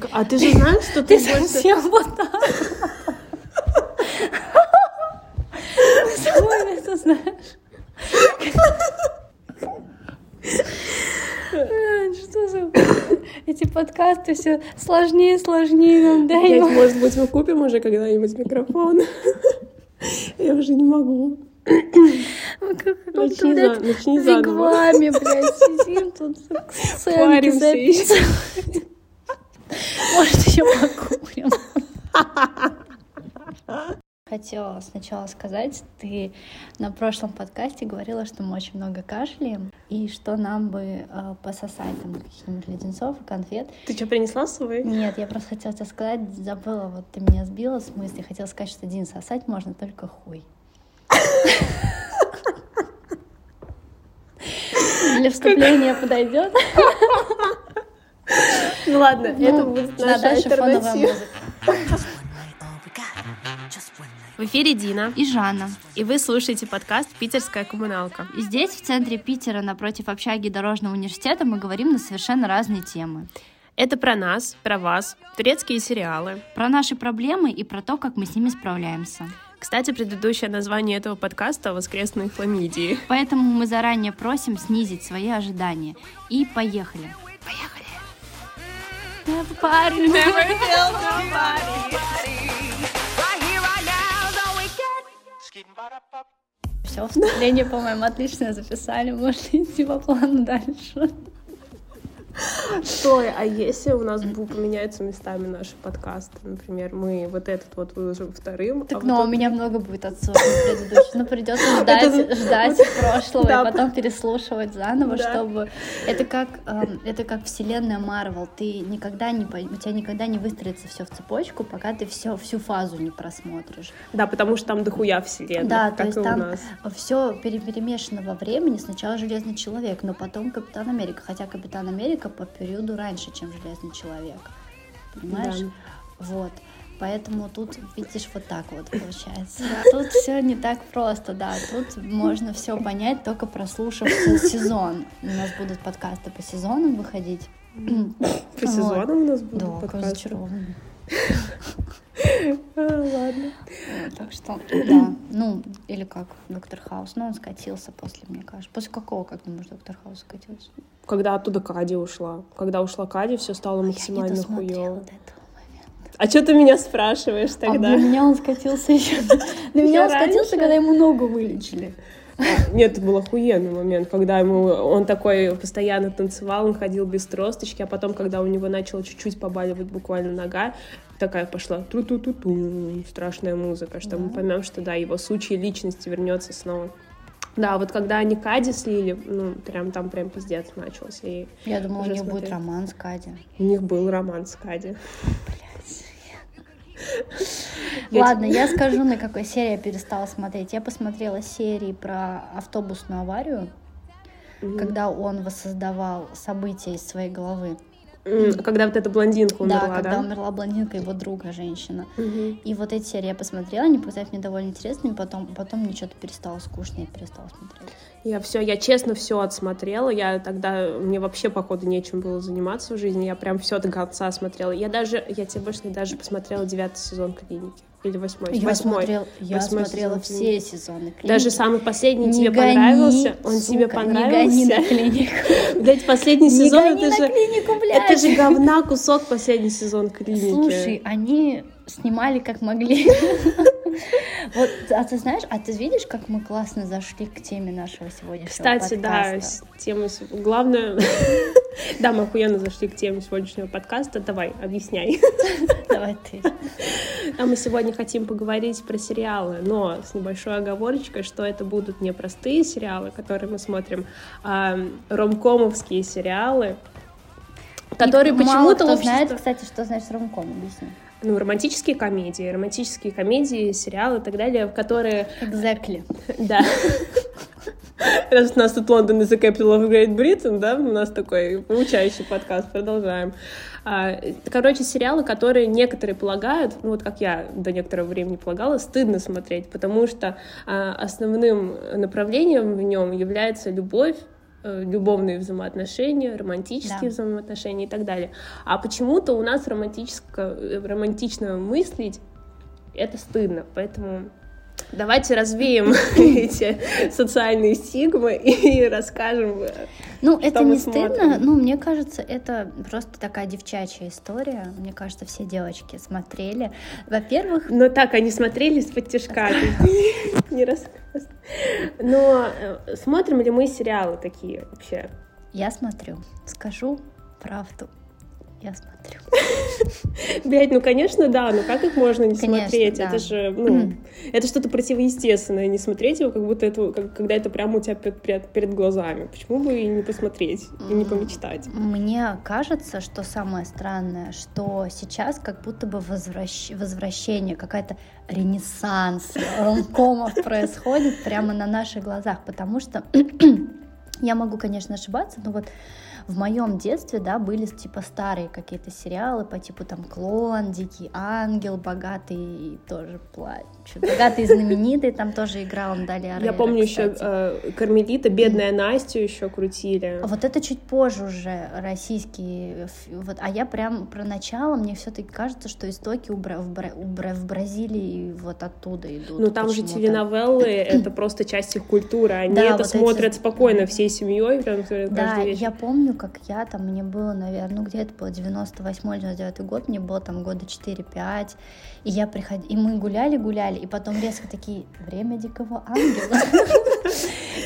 Так, а ты же знаешь, что ты, Ты больше... совсем вот так. Ой, это знаешь. Э, Что за... Эти подкасты все сложнее и сложнее нам Блядь, даем. может быть, мы купим уже когда-нибудь микрофон? Я уже не могу. Мы как в Начни каком-то, за- блядь, начни заново. вигваме, блядь, сидим тут ещё. записываем. Еще покурим. Хотела сначала сказать, ты на прошлом подкасте говорила, что мы очень много кашляем, и что нам бы э, пососать там каких-нибудь леденцов и конфет. Ты что, принесла свой? Нет, я просто хотела тебе сказать, забыла, вот ты меня сбила с мысли, хотела сказать, что один сосать можно только хуй. Для вступления подойдет. Ну ладно, это будет наша альтернатива. В эфире Дина, И Жанна. и вы слушаете подкаст «Питерская коммуналка». И здесь, в центре Питера, напротив общаги Дорожного университета, мы говорим на совершенно разные темы. Это про нас, про вас, турецкие сериалы. Про наши проблемы и про то, как мы с ними справляемся. Кстати, предыдущее название этого подкаста «Воскресные хламидии». Поэтому мы заранее просим снизить свои ожидания. И поехали. Поехали. Парень. Все, вступление, по-моему, отлично записали. Можно идти по плану дальше. Стой, а если у нас поменяются местами наши подкасты, например, мы вот этот вот выложим вторым, Так, а ну, вот у меня много будет отсылок на предыдущий. Ну, придется ждать, ждать прошлого и потом переслушивать заново, чтобы-. Это как, эм, это как вселенная Марвел. Ты никогда не... У тебя никогда не выстроится все в цепочку, пока ты все, всю фазу не просмотришь. Да, потому что там дохуя вселенных, Да, то есть там все перемешано во времени. Сначала Железный Человек, но потом Капитан Америка. Хотя Капитан Америка по периоду раньше, чем Железный Человек. Понимаешь? Да. Вот. Поэтому тут, видишь, вот так вот получается. Тут все не так просто, да. Тут можно все понять, только прослушав се- сезон. У нас будут подкасты по сезонам выходить. По сезонам у нас будут Да, подкасты. зачарованные. А, ладно. Так что, да. Ну, или как Доктор Хаус. Ну, он скатился после, мне кажется. После какого, как думаешь, Доктор Хаус скатился? Когда оттуда Кади ушла. Когда ушла Кади, все стало максимально момента. А что ты меня спрашиваешь А тогда? для меня он скатился еще. Для меня он скатился, когда ему ногу вылечили. Нет, это был охуенный момент, когда ему он такой постоянно танцевал, он ходил без тросточки, а потом, когда у него начала чуть-чуть побаливать буквально нога, такая пошла ту-ту-ту-ту, страшная музыка, что мы Да. поймем, что да, его сучья личности вернется снова. Да, вот когда они Кади слили, ну, прям там прям пиздец начался. И Я думала, у них будет смотреть. роман с Кади. у них был роман с Кади. Я Ладно, я скажу, на какой серии я перестала смотреть. Я посмотрела серии про автобусную аварию, когда он воссоздавал события из своей головы. Когда вот эта блондинка да, умерла, когда да? умерла блондинка, его друга, женщина. Мгм. И вот эти серии я посмотрела, они показались мне довольно интересными, потом, потом мне что-то перестало скучно, я перестала смотреть. Я все, я честно все отсмотрела. Я тогда мне вообще походу нечем было заниматься в жизни. Я прям все до конца смотрела. Я даже, я тебе больше даже посмотрела девятый сезон клиники или восьмой. Я, восьмой. смотрел, я Восьмой смотрела сезон все сезоны клиники. Даже самый последний Не тебе гони, понравился? Он тебе сука, Не гони понравился? на клинику. Блять, последний сезон это же клинику, блядь. это же говна кусок последний сезон клиники. Слушай, они снимали как могли. Вот, а ты знаешь, а ты видишь, как мы классно зашли к теме нашего сегодняшнего Кстати, да, подкаста? темы... с- Главное... Да, мы охуенно зашли к теме сегодняшнего подкаста. Давай, объясняй. Давай ты. А мы сегодня хотим поговорить про сериалы, но с небольшой оговорочкой, что это будут не простые сериалы, которые мы смотрим, а ромкомовские сериалы, которые И мало почему-то кто общество- знает, кстати, что значит ромком, объясни. Ну, романтические комедии, романтические комедии, сериалы и так далее, в которые, Exactly. да, Раз у нас тут Лондон is the capital of Great Britain, да, у нас такой получающий подкаст, продолжаем. А, Короче, сериалы, которые некоторые полагают, ну вот как я до некоторого времени полагала, стыдно смотреть, потому что а, основным направлением в нем является любовь любовные взаимоотношения, романтические да. взаимоотношения и так далее. А почему-то у нас романтическое, романтично мыслить это стыдно, поэтому Давайте развеем эти социальные стигмы и расскажем. Ну, это не стыдно. Ну, мне кажется, это просто такая девчачья история. Мне кажется, все девочки смотрели. Во-первых... Но так, они смотрели с подтяжками. Не рассказывай. Но э, смотрим ли мы сериалы такие вообще? Я смотрю. Скажу правду я смотрю. Блять, ну конечно, да, но как их можно не конечно, смотреть? Да. Это же, ну, это что-то противоестественное, не смотреть его, как будто это, как, когда это прямо у тебя перед, перед глазами. Почему бы и не посмотреть, и не помечтать? Мне кажется, что самое странное, что сейчас как будто бы возвращ... возвращение, какая-то ренессанс ромкомов происходит прямо на наших глазах, потому что я могу, конечно, ошибаться, но вот в моем детстве, да, были типа старые какие-то сериалы по типу там Клон, Дикий Ангел, Богатый тоже плачет, Богатый и знаменитый, там тоже играл он далее. Я помню еще э, Кармелита, Бедная Настя еще крутили. Вот это чуть позже уже российские, вот, а я прям про начало, мне все-таки кажется, что истоки у, Бра... в, Бра... в Бразилии вот оттуда идут. Ну там же теленовеллы, это просто часть их культуры, они это смотрят спокойно всей семьей, прям Да, я помню, как я там, мне было, наверное, ну где это было, 98-99 год, мне было там года 4-5, и я приходила, и мы гуляли-гуляли, и потом резко такие, время дикого ангела.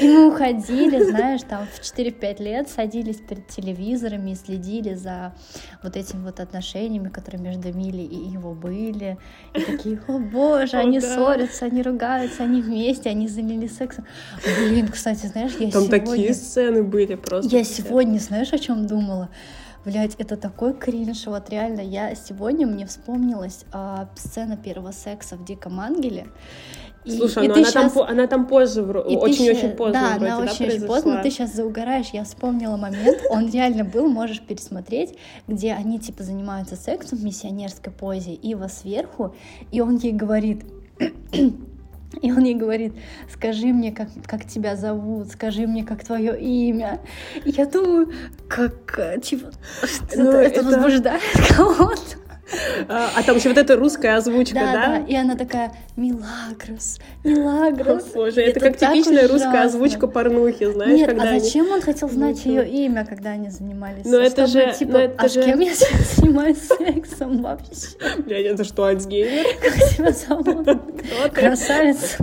И мы уходили, знаешь, там в 4-5 лет садились перед телевизорами и следили за вот этими вот отношениями, которые между Мили и его были. И такие, о боже, они ссорятся, они ругаются, они вместе, они занялись сексом. Блин, кстати, знаешь, я Там сегодня... такие сцены были просто. Я сегодня, знаешь, о чем думала? Блять, это такой кринж, вот реально, я сегодня мне вспомнилась а, сцена первого секса в Диком Ангеле, Слушай, и ну она, сейчас... там, она там позже, очень-очень поздно Да, вроде, она очень-очень поздно, ты сейчас заугораешь, я вспомнила момент, он реально был, можешь пересмотреть, где они типа занимаются сексом в миссионерской позе, Ива сверху, и он ей говорит, и он ей говорит, скажи мне, как, как тебя зовут, скажи мне, как твое имя. И я думаю, как, э, типа, ну, это, это возбуждает кого-то. А, а там еще вот эта русская озвучка, да? Да, и она такая «Милагрос, Милагрос». Боже, это, как типичная русская озвучка порнухи, знаешь, Нет, а зачем он хотел знать ее имя, когда они занимались? Ну это же, типа, ну это а же... с кем я занимаюсь сексом вообще? Блядь, это что, Альцгеймер? Как тебя зовут? Красавица.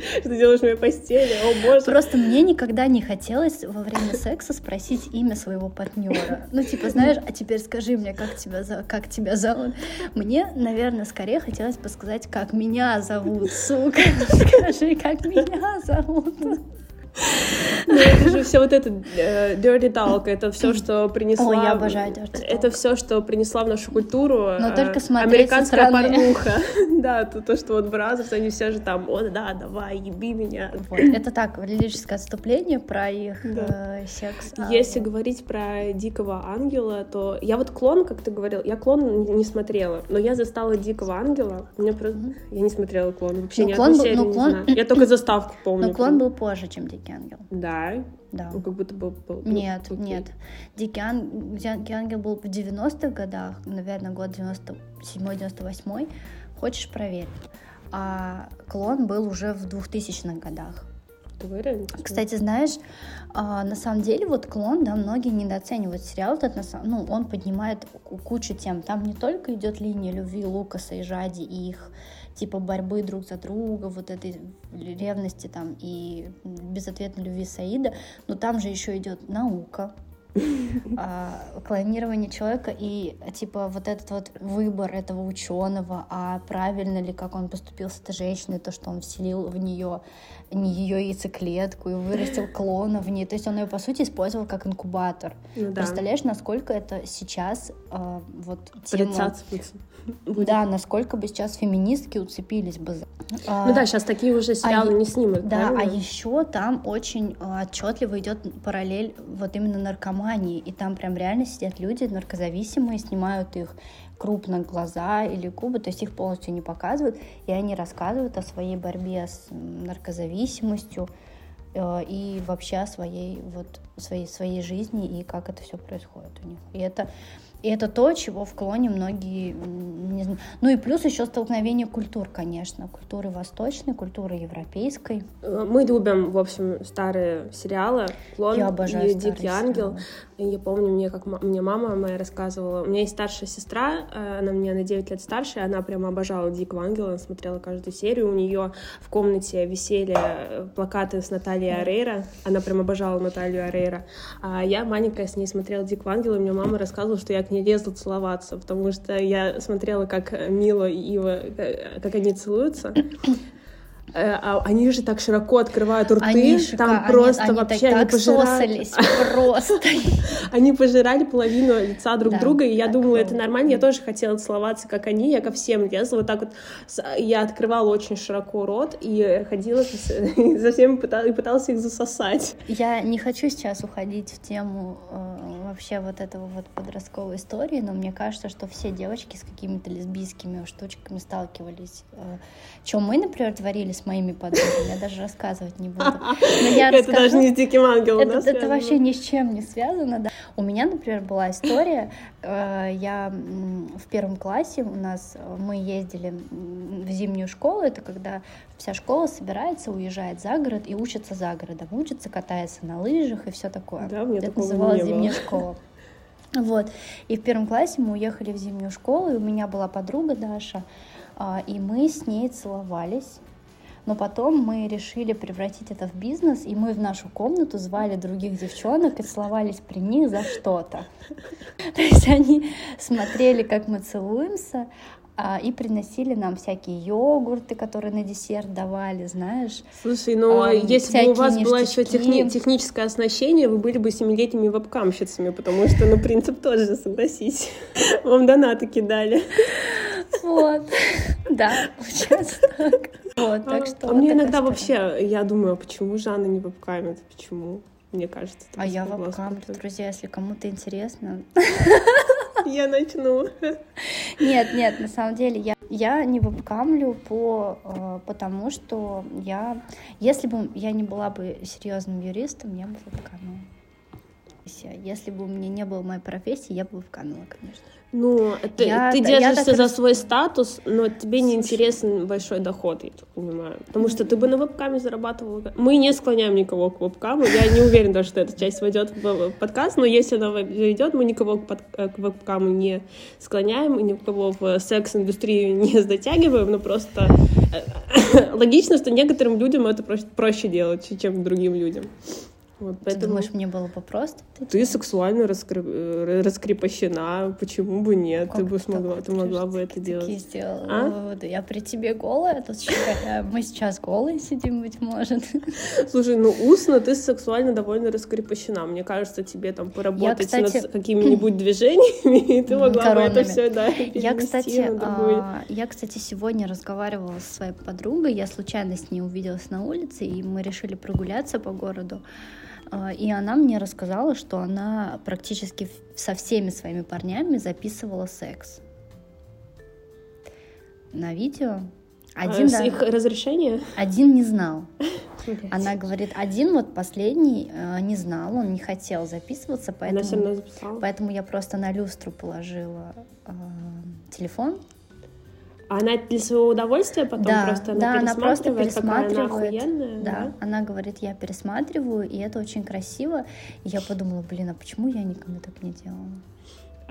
Что делаешь в моей постели? О, боже. Просто мне никогда не хотелось во время секса спросить имя своего партнера. Ну, типа, знаешь, а теперь скажи мне, как тебя, как тебя зовут. Мне, наверное, скорее хотелось бы сказать, как меня зовут, сука. Скажи, как меня зовут. Ну, это же все вот это э, dirty talk, это все, что принесла... Ой, я обожаю dirty talk. Это все, что принесла в нашу культуру Но э, только американская порнуха. Да, то, то, что вот Brazzers, они все же там, о, да, давай, еби меня. Вот. Это так, лирическое отступление про их да. э, секс. Если а, говорить про Дикого Ангела, то я вот Клон, как ты говорил, я Клон не смотрела, но я застала Дикого Ангела, мне просто... Я не смотрела Клон, вообще ну, ни одной серии не клон... знаю. Я только заставку помню. Но Клон был позже, чем Дикий Дикий ангел. Да? Да. Ну, как будто бы был. Нет, окей. нет. Дикий, ан... Дикий ангел был в 90-х годах, наверное, год 97-98. Хочешь проверить? А клон был уже в 2000-х годах. Кстати, знаешь, а, на самом деле вот клон, да, многие недооценивают сериал, этот, на самом, ну, он поднимает кучу тем. Там не только идет линия любви Лукаса и Жади и их типа борьбы друг за друга, вот этой ревности там и безответной любви Саида, но там же еще идет наука, а, клонирование человека. И типа вот этот вот выбор этого ученого, а правильно ли, как он поступил с этой женщиной, то, что он вселил в нее не ее яйцеклетку и вырастил клона в ней. То есть он ее, по сути, использовал как инкубатор. Ну, да. Представляешь, насколько это сейчас э, вот тема... Да, насколько бы сейчас феминистки уцепились бы за... А, ну да, сейчас такие уже сериалы а, не снимут. Да, правильно? а еще там очень отчетливо идет параллель вот именно наркомании. И там прям реально сидят люди наркозависимые, снимают их крупно глаза или губы, то есть их полностью не показывают, и они рассказывают о своей борьбе с наркозависимостью. э, и вообще о своей вот своей своей жизни и как это все происходит у них. И это и это то, чего в клоне многие не знаю. Ну и плюс еще столкновение культур, конечно. Культуры восточной, культуры европейской. Э, мы любим, в общем, старые сериалы. Клон Я обожаю и Дикий ангел. И я помню, мне как мне мама моя рассказывала. У меня есть старшая сестра, э, она мне на 9 лет старше, и она прямо обожала Дикого ангела, она смотрела каждую серию. У нее в комнате висели э, плакаты с Натальей Арейра. Она прям обожала Наталью Арейра. А я маленькая с ней смотрела Дикого ангела, и мне мама рассказывала, что я не лезла целоваться, потому что я смотрела, как Мила и Ива, э, как они целуются. Э, а они же так широко открывают рты, они там шика, просто они, вообще они, они так пожирали... просто. Они пожирали половину лица друг Да, друга, и я думала, это нормально, я тоже хотела целоваться, как они, я ко всем лезла, вот так вот, я открывала очень широко рот и ходила за всеми пыталась, и пыталась их засосать. Я не хочу сейчас уходить в тему э, вообще вот этого вот подростковой истории, но мне кажется, что все девочки с какими-то лесбийскими штучками сталкивались. Э, чем мы, например, творили с моими подругами, я даже рассказывать не буду. Но я Это даже не с Диким Ангелом, Это, да, это вообще ни с чем не связано. Да. У меня, например, была история. э, Я в первом классе у нас э, мы ездили в зимнюю школу. Это когда вся школа собирается, уезжает за город и учится за городом. Учится, катается на лыжах и все такое. Да, меня это называлось зимняя школа. Вот. И в первом классе мы уехали в зимнюю школу, и у меня была подруга Даша, а, и мы с ней целовались. Но потом мы решили превратить это в бизнес, и мы в нашу комнату звали других девчонок и целовались при них за что-то. То есть они смотрели, как мы целуемся, а, и приносили нам всякие йогурты, которые на десерт давали, знаешь. Слушай, ну а если бы у вас всякие было еще ништячки. техническое оснащение, вы были бы семилетними вебкамщицами, потому что, ну, принцип тот же, согласись. Вам донаты кидали. Вот. Да, получается так. Вот, так что. а мне иногда вообще, я думаю, почему Жанна не вебкамит? Почему? Мне кажется, А я смогла вебкам, спокойно. друзья, если кому-то интересно. Я начну. Нет, нет, на самом деле я, я не вебкамлю по, э, потому что я, если бы я не была бы серьезным юристом, я бы вебкамила. Всё. Если бы у меня не было моей профессии, я бы вебкамила, конечно. Ну, ты, Я- ты я держишься так за свой статус, но тебе не интересен большой доход, я так понимаю. Потому что ты бы на вебкаме зарабатывала. Мы не склоняем никого к вебкаму. Я не уверена, даже, что эта часть войдет в подкаст, но если она войдет, мы никого к, под- к вебкаму не склоняем, и никого в секс-индустрию не затягиваем, но просто э, логично, что некоторым людям это проще делать, чем другим людям. Вот, Ты поэтому думаешь, мне было это ты делать? сексуально раскры- э, раскрепощена, почему бы нет? Как ты бы смогла, вот ты могла бы это делать. сделала А? выводы. Я при тебе голая, тут щекотя. мы сейчас голые сидим, быть может. Слушай, ну устно ты сексуально довольно раскрепощена. Мне кажется, тебе там поработать кстати, над какими-нибудь движениями, и ты могла бы это все, да, Я, кстати, а, я, кстати, сегодня разговаривала со своей подругой. Я случайно с ней увиделась на улице, и мы решили прогуляться по городу. А, И она мне рассказала, что она практически со всеми своими парнями записывала секс. На видео. Один, А с да- их разрешения? один не знал. Она говорит, один вот последний э, не знал, он не хотел записываться, поэтому, поэтому я просто на люстру положила э, телефон. А она для своего удовольствия потом Да, просто она да, она просто пересматривает, какая она охуенная, Да, она говорит, я пересматриваю, и это очень красиво. И я подумала, блин, а почему я никому так не делала?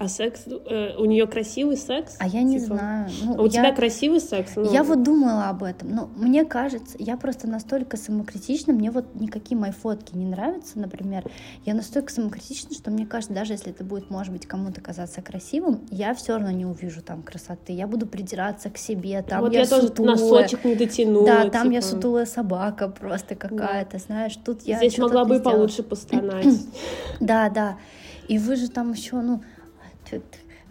А секс, э, у нее красивый секс? А я не Типа, знаю. Ну, А у я- тебя красивый секс? Ну, Я вот думала об этом, но мне кажется, я просто настолько самокритична, мне вот никакие мои фотки не нравятся, например. Я настолько самокритична, что мне кажется, даже если это будет, может быть, кому-то казаться красивым, я все равно не увижу там красоты. Я буду придираться к себе, там вот я, я, тоже сутулая. носочек не дотянула. Да, там я типа. сутулая собака просто какая-то, знаешь, тут я Здесь могла бы и получше постонать. Да, да. И вы же там еще, ну,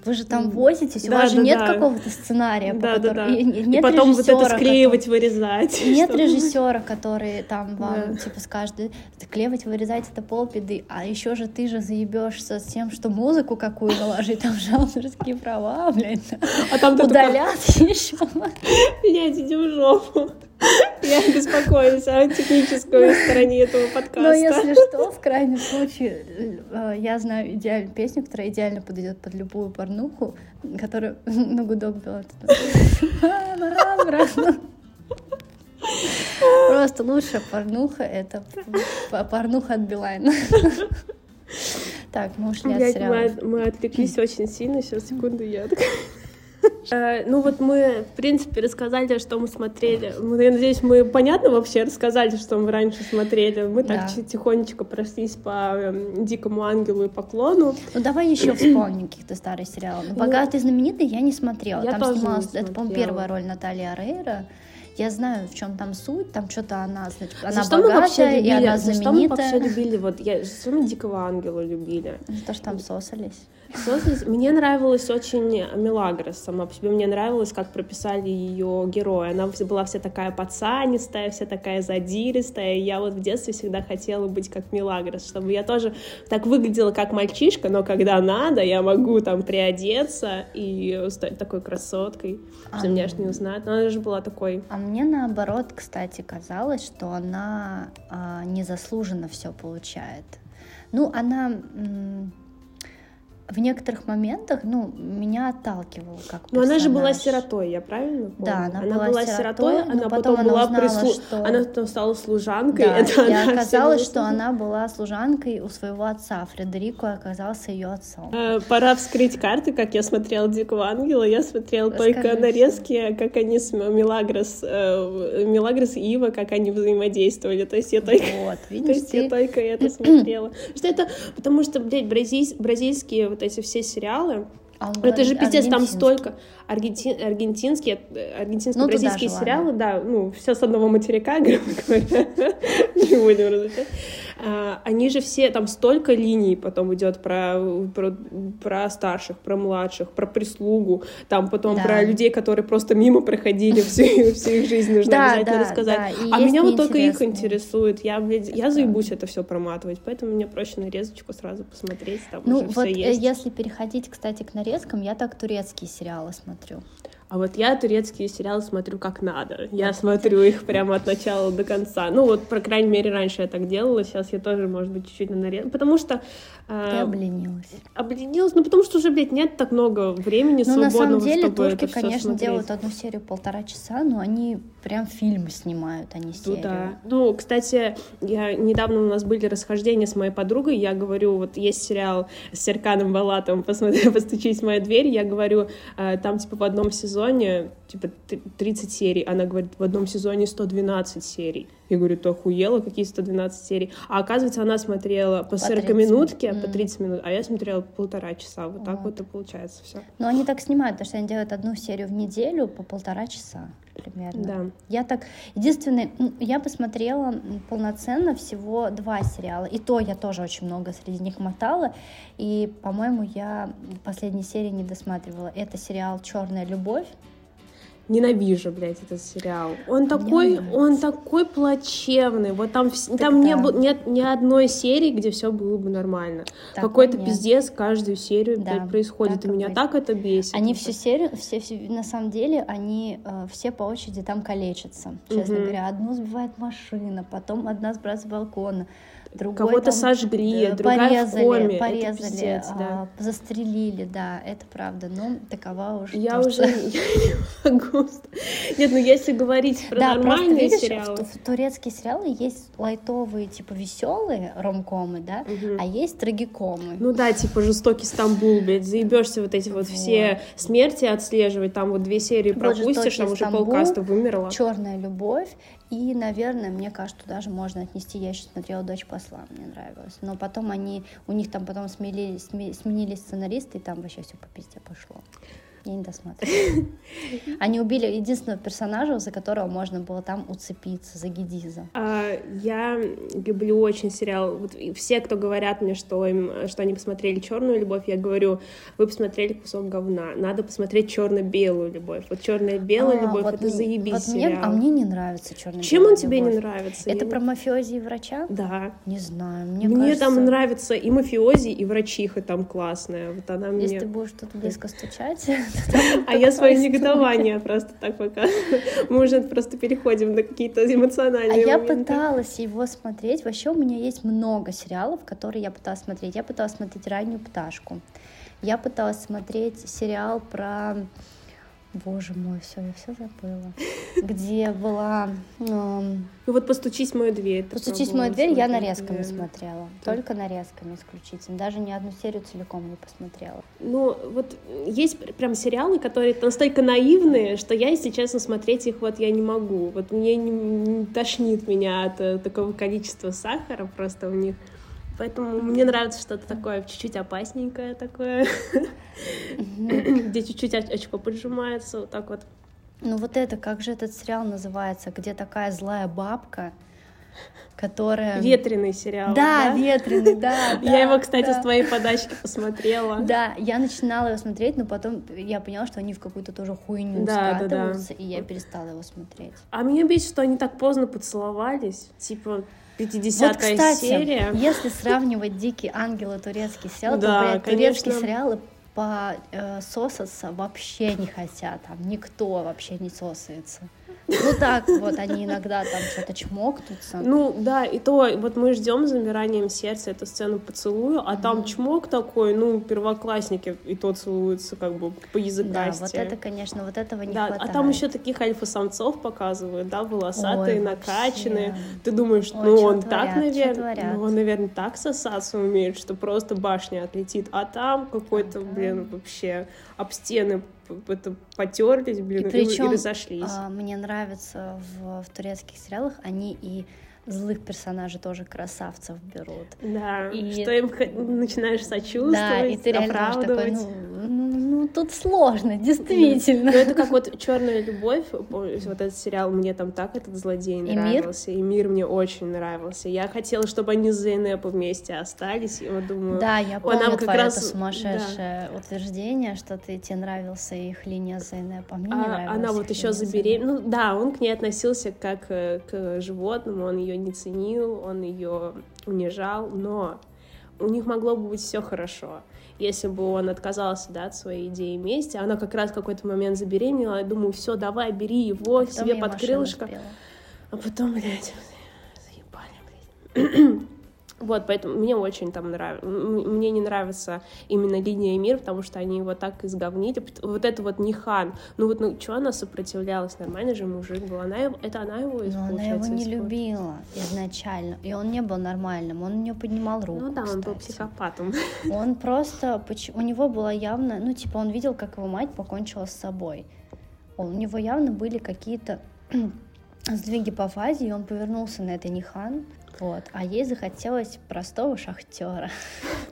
вы же там возитесь, у Да, вас же да, нет да. какого-то сценария, по Да, да, которому- да. и- и И нет потом вот это склеивать, вырезать. Нет чтобы- режиссера, который там вам Да. типа скажет, «Да, клевать, вырезать это полбеды, а еще же ты же заебешься с тем, что музыку какую наложить, там же авторские права, блядь, А там удалят еще. блядь, иди в жопу. Я беспокоюсь о технической стороне этого подкаста. Но если что, в крайнем случае, э, я знаю идеальную песню, которая идеально подойдет под любую порнуху, которая на гудок была. Просто лучшая порнуха — это порнуха от Билайна. Так, мы ушли от сериала. Мы, отвлеклись очень сильно. Сейчас, секунду, я э, ну вот мы, в принципе, рассказали, что мы смотрели. Я надеюсь, мы понятно вообще рассказали, что мы раньше смотрели. Мы так да. тихонечко прошлись по эм, Дикому Ангелу и Поклону. Ну давай еще вспомним каких-то старых сериалов. Ну, пока ну, ты знаменитый, я не смотрела. Я Там снималась, это, по-моему, первая роль Натальи Арейра. Я знаю, в чем там суть, там что-то она, значит, она за богатая, мы вообще любили, и она знаменитая. За что мы вообще любили, вот, я, что мы Дикого Ангела любили? За то, что там сосались. Мне нравилась очень Мелагрос сама по себе. Мне нравилось, как прописали ее героя. Она была вся такая пацанистая, вся такая задиристая. И я вот в детстве всегда хотела быть как Мелагрос, чтобы я тоже так выглядела как мальчишка, но когда надо, я могу там приодеться и стать такой красоткой, что а... меня аж не узнают. Но она же была такой. А мне наоборот, кстати, казалось, что она а, незаслуженно все получает. Ну, она в некоторых моментах, ну, меня отталкивал как Но она же была сиротой, я правильно помню? Да, она, она была, была сиротой, сиротой она потом, потом была узнала, прислу... что... Она потом стала служанкой. Да, это и оказалось, что она была служанкой у своего отца. Фредерико оказался ее отцом. А, пора вскрыть карты, как я смотрела Дикого Ангела. Я смотрела Расскажи только нарезки, как они с Мелагрос, э, Мелагрос и Ива, как они взаимодействовали. То есть я только, вот, видишь, то есть я только это смотрела. Что это, потому что, блядь, бразильские вот эти все сериалы, а это же пиздец, там столько аргентин, аргентинские, аргентинские, ну, бразильские сериалы, да, ну, все с одного материка, грубо говоря, не будем различать. А, они же все, там столько линий потом идет про, про, про старших, про младших, про прислугу, там потом да. про людей, которые просто мимо проходили всю, всю их жизнь, нужно да, обязательно да, рассказать. Да. А меня вот только их интересует. Я, блядь, я заебусь это все проматывать, поэтому мне проще нарезочку сразу посмотреть, там ну, уже вот все есть. если переходить, кстати, к нарезкам, я так турецкие сериалы смотрю. А вот я турецкие сериалы смотрю как надо. Я смотрю их прямо от начала до конца. Ну вот, по крайней мере, раньше я так делала, сейчас я тоже, может быть, чуть-чуть на наред. Потому что... Э, Ты обленилась. Обленилась, ну потому что уже, блядь, нет так много времени ну, свободного, на самом деле, чтобы турки, конечно, смотреть. делают одну серию полтора часа, но они прям фильмы снимают, а не серию. Ну да. Ну, кстати, я недавно у нас были расхождения с моей подругой, я говорю, вот есть сериал с Серканом Балатом «Посмотри, постучись в мою дверь», я говорю, э, там типа в одном сезоне типа 30 серий, она говорит, в одном сезоне 112 серий. Я говорю, ты охуела, какие 112 серий? А оказывается, она смотрела по 40 минутки, mm. по 30 минут, а я смотрела полтора часа. Вот, вот. так вот и получается все. Но они так снимают, потому что они делают одну серию в неделю по полтора часа примерно. Да. Я так... Единственное, я посмотрела полноценно всего два сериала, и то я тоже очень много среди них мотала, и, по-моему, я последней серии не досматривала. Это сериал «Черная любовь», Ненавижу, блядь, этот сериал. Он такой, он такой плачевный. Вот там, так там да. не было, нет ни одной серии, где все было бы нормально. Какой-то пиздец каждую серию да, происходит. И меня так это бесит. Они всю серию, все, все, на самом деле, они э, все по очереди там калечатся. Честно угу. говоря, одну сбивает машина, потом одна сбрасывает с балкона Кого-то сожгли, другая порезали, в коме. порезали, пиздец, а, да. застрелили, да, это правда. Но такова уже. Я уже не могу. Нет, ну если говорить про да, нормальные видишь, сериалы. В, в турецкие сериалы есть лайтовые, типа веселые ромкомы, да, угу. а есть трагикомы. Ну да, типа жестокий Стамбул, блядь, заебешься вот эти вот, вот все смерти отслеживать, там вот две серии вот пропустишь, там уже полкаста вымерла. Черная любовь и, наверное, мне кажется, даже можно отнести, я еще смотрела «Дочь посла», мне нравилось. Но потом они, у них там потом смели, сменились сценаристы, и там вообще все по пизде пошло. Я не досматривала. Они убили единственного персонажа, за которого можно было там уцепиться, за Гедиза. А, я люблю очень сериал. Вот все, кто говорят мне, что им, что они посмотрели черную любовь, я говорю, вы посмотрели кусок говна. Надо посмотреть черно-белую любовь. Вот черная-белая А, любовь вот это мне- заебись вот мне- сериал. а мне не нравится черный Чем он тебе не нравится? Это Я про мафиози и врача? Да. Не знаю, мне, Мне, кажется... там нравится и мафиози, и врачиха там классная. Вот она Если мне... ты будешь тут близко стучать, А я свое негодование просто так пока. Мы уже просто переходим на какие-то А эмоциональные я моменты. пыталась его смотреть. Вообще у меня есть много сериалов, которые я пыталась смотреть. Я пыталась смотреть «Раннюю пташку». Я пыталась смотреть сериал про... Боже мой, все, я все забыла. Где была... эм, Ну вот «Постучись в мою дверь». «Постучись в мою дверь» я нарезками наверное. смотрела. Да. Только нарезками исключительно. Даже ни одну серию целиком не посмотрела. Ну, вот есть пр- прям сериалы, которые настолько наивные, что я, если честно, смотреть их вот я не могу. Вот мне не, не тошнит меня от э, такого количества сахара просто в них. Поэтому мне нравится что-то такое чуть-чуть опасненькое такое, где чуть-чуть оч- очко поджимается, вот так вот. Ну вот это, как же этот сериал называется, где такая злая бабка, которая... Ветреный сериал. Да, ветреный, да. Я да, его, кстати, да. с твоей подачки посмотрела. Да, я начинала его смотреть, но потом я поняла, что они в какую-то тоже хуйню Да, да, да. скатываются, и я перестала его смотреть. А меня бесит, что они так поздно поцеловались. Типа, 50 вот, кстати, серия. если сравнивать «Дикий ангел» и турецкий сериал, Да, то, блядь, турецкие сериалы по э, сосаться вообще не хотят, там никто вообще не сосается. Ну так вот, они иногда там что-то чмокнутся. Ну да, и то вот мы ждем с замиранием сердца эту сцену поцелую, а там чмок такой, ну, первоклассники и то целуются как бы по да, языкасти. вот это, конечно, вот этого не Да, хватает. а там еще таких альфа-самцов показывают, да, волосатые, Ой, накачанные. вообще. Ты думаешь, Ой, ну он творят, так, наверное, ну он, наверное, так сосаться умеет, что просто башня отлетит, а там какой-то, блин, вообще об стены это потерлись, блин, и, причем, и разошлись. а, мне нравится в, в турецких сериалах они и злых персонажей тоже красавцев берут. Да, и- что им начинаешь сочувствовать, Да, и ты реально такой, ну, ну, ну, тут сложно, действительно. Ну, это как вот Черная любовь, вот этот сериал, мне там так этот злодей нравился. И мир мне очень нравился. Я хотела, чтобы они с Зейнепом вместе остались. И вот думаю, Да, я помню нам твое раз- это сумасшедшее утверждение, что ты, тебе нравился их линия Зейнепа, а мне не а, нравилась она вот еще забеременела. Ну да, он к ней относился как э, к животному, он ее не ценил, он ее унижал, но у них могло бы быть все хорошо. Если бы он отказался да, от своей идеи мести, она как раз в какой-то момент забеременела, я думаю, все, давай, бери его себе под крылышко. А потом, блядь, заебали, блядь. Вот, поэтому мне очень там нравится. Мне не нравится именно линия и мир, потому что они его так изговнили. Вот это вот Нихан. Ну вот, ну что она сопротивлялась? Нормальный же мужик был. Она его, это она его, Но она его не испортила. любила изначально, и он не был нормальным, он у нее поднимал руку. Ну да, он был кстати. психопатом. Он просто, у него было явно, ну типа он видел, как его мать покончила с собой. У него явно были какие-то сдвиги по фазе, и он повернулся на это Нихан. Вот. А ей захотелось простого шахтера.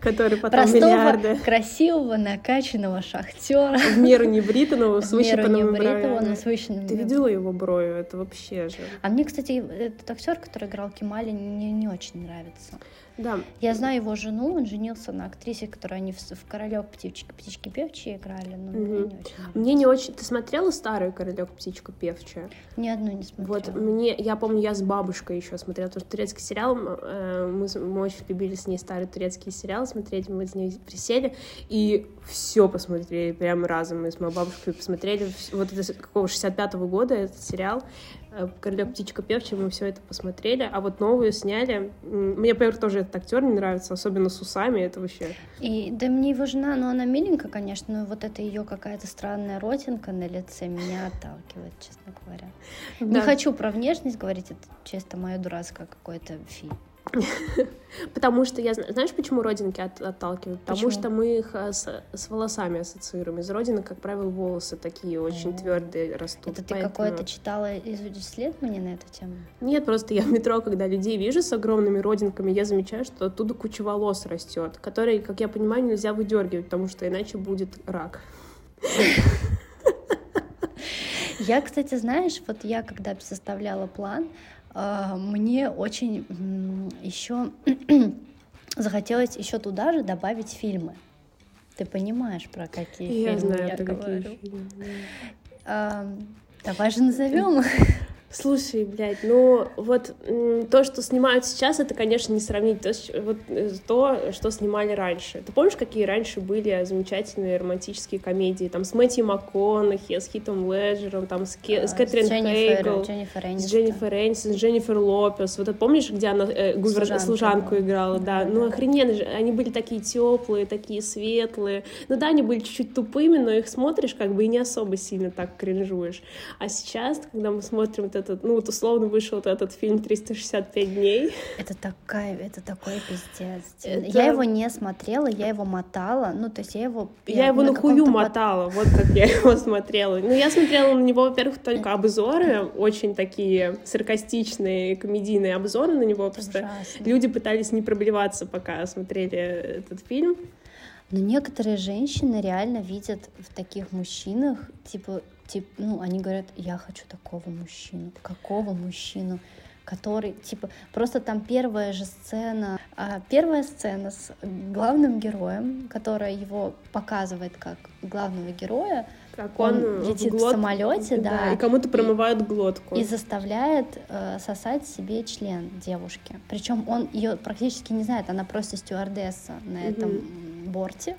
Который потом Простого, миллиарды красивого, накачанного шахтера. в меру небритого, с выщипанными бровями. с выщипанными Ты видела его брови? Это вообще же. А мне, кстати, этот актер, который играл Кемали, не, не очень нравится. Да, Я знаю его жену, он женился на актрисе, которую они в, в Королев птички, птички певчие играли, но мне Мгм. не очень нравится. мне не очень... Ты смотрела старую «Королек птичка певчая»? Ни одну не смотрела. Вот мне, я помню, я с бабушкой еще смотрела, потому что турецкий сериал, э, мы, мы очень любили с ней старый турецкий сериал смотреть, мы с ней присели и все посмотрели прямо разом, мы с моей бабушкой посмотрели, вот это какого 65-го года этот сериал, «Королек птичка певчая», мы все это посмотрели, а вот новую сняли, мне, например, тоже этот актер не нравится, особенно с усами, это вообще... И да мне его жена, ну она миленькая, конечно, но вот эта ее какая-то странная родинка на лице меня отталкивает, честно говоря. Не Да. хочу про внешность говорить, это чисто мое дурацкое какое-то фи. Потому что я зна- знаешь, почему родинки от- отталкивают? Потому Почему? что мы их э, с, с волосами ассоциируем. Из родинок, как правило, волосы такие очень О. твердые растут. Это ты поэтому- какое-то читала из исследование на эту тему? Нет, просто я в метро, когда людей вижу с огромными родинками, я замечаю, что оттуда куча волос растет, которые, как я понимаю, нельзя выдергивать, потому что иначе будет рак. Я, кстати, знаешь, вот я когда составляла план, мне очень еще захотелось еще туда же добавить фильмы. Ты понимаешь, про какие я фильмы знаю, я про говорю? какие фильмы. А, давай же назовем их. Слушай, блядь, ну вот то, что снимают сейчас, это, конечно, не сравнить то, с- вот, э, то, что снимали раньше. Ты помнишь, какие раньше были замечательные романтические комедии? Там с Мэтью МакКонахи, с Хитом Леджером, там с, Ке- с А, Кэтрин Дженнифер- Хейгл, Дженнифер с. Дженнифер Энистон, с Дженнифер Лопес. Вот это помнишь, где она э, гувер- служанку была. играла? Да, Да, ну да. охрененно же. Они были такие теплые, такие светлые. Ну да, они были чуть-чуть тупыми, но их смотришь как бы и не особо сильно так кринжуешь. А сейчас, когда мы смотрим вот этот, ну вот условно вышел вот этот фильм «365 дней», Это такая, это такой пиздец. Это- Я его не смотрела, я его мотала. Ну, то есть я его... я его на хую каком-то под- мотала, вот как я его смотрела. Ну, я смотрела на него, во-первых, только обзоры, очень такие саркастичные, комедийные обзоры на него, просто Ужасно. люди пытались не проблеваться, пока смотрели этот фильм. Но некоторые женщины реально видят в таких мужчинах, типа, тип, ну, они говорят, я хочу такого мужчину. Какого мужчину? Который, типа, просто там первая же сцена, а, первая сцена с главным героем, которая его показывает как главного героя, Как Он он, летит в глот- самолете, да, и кому-то промывают глотку. и заставляет э, сосать себе член девушки. Причем он ее практически не знает, она просто стюардесса на этом борте,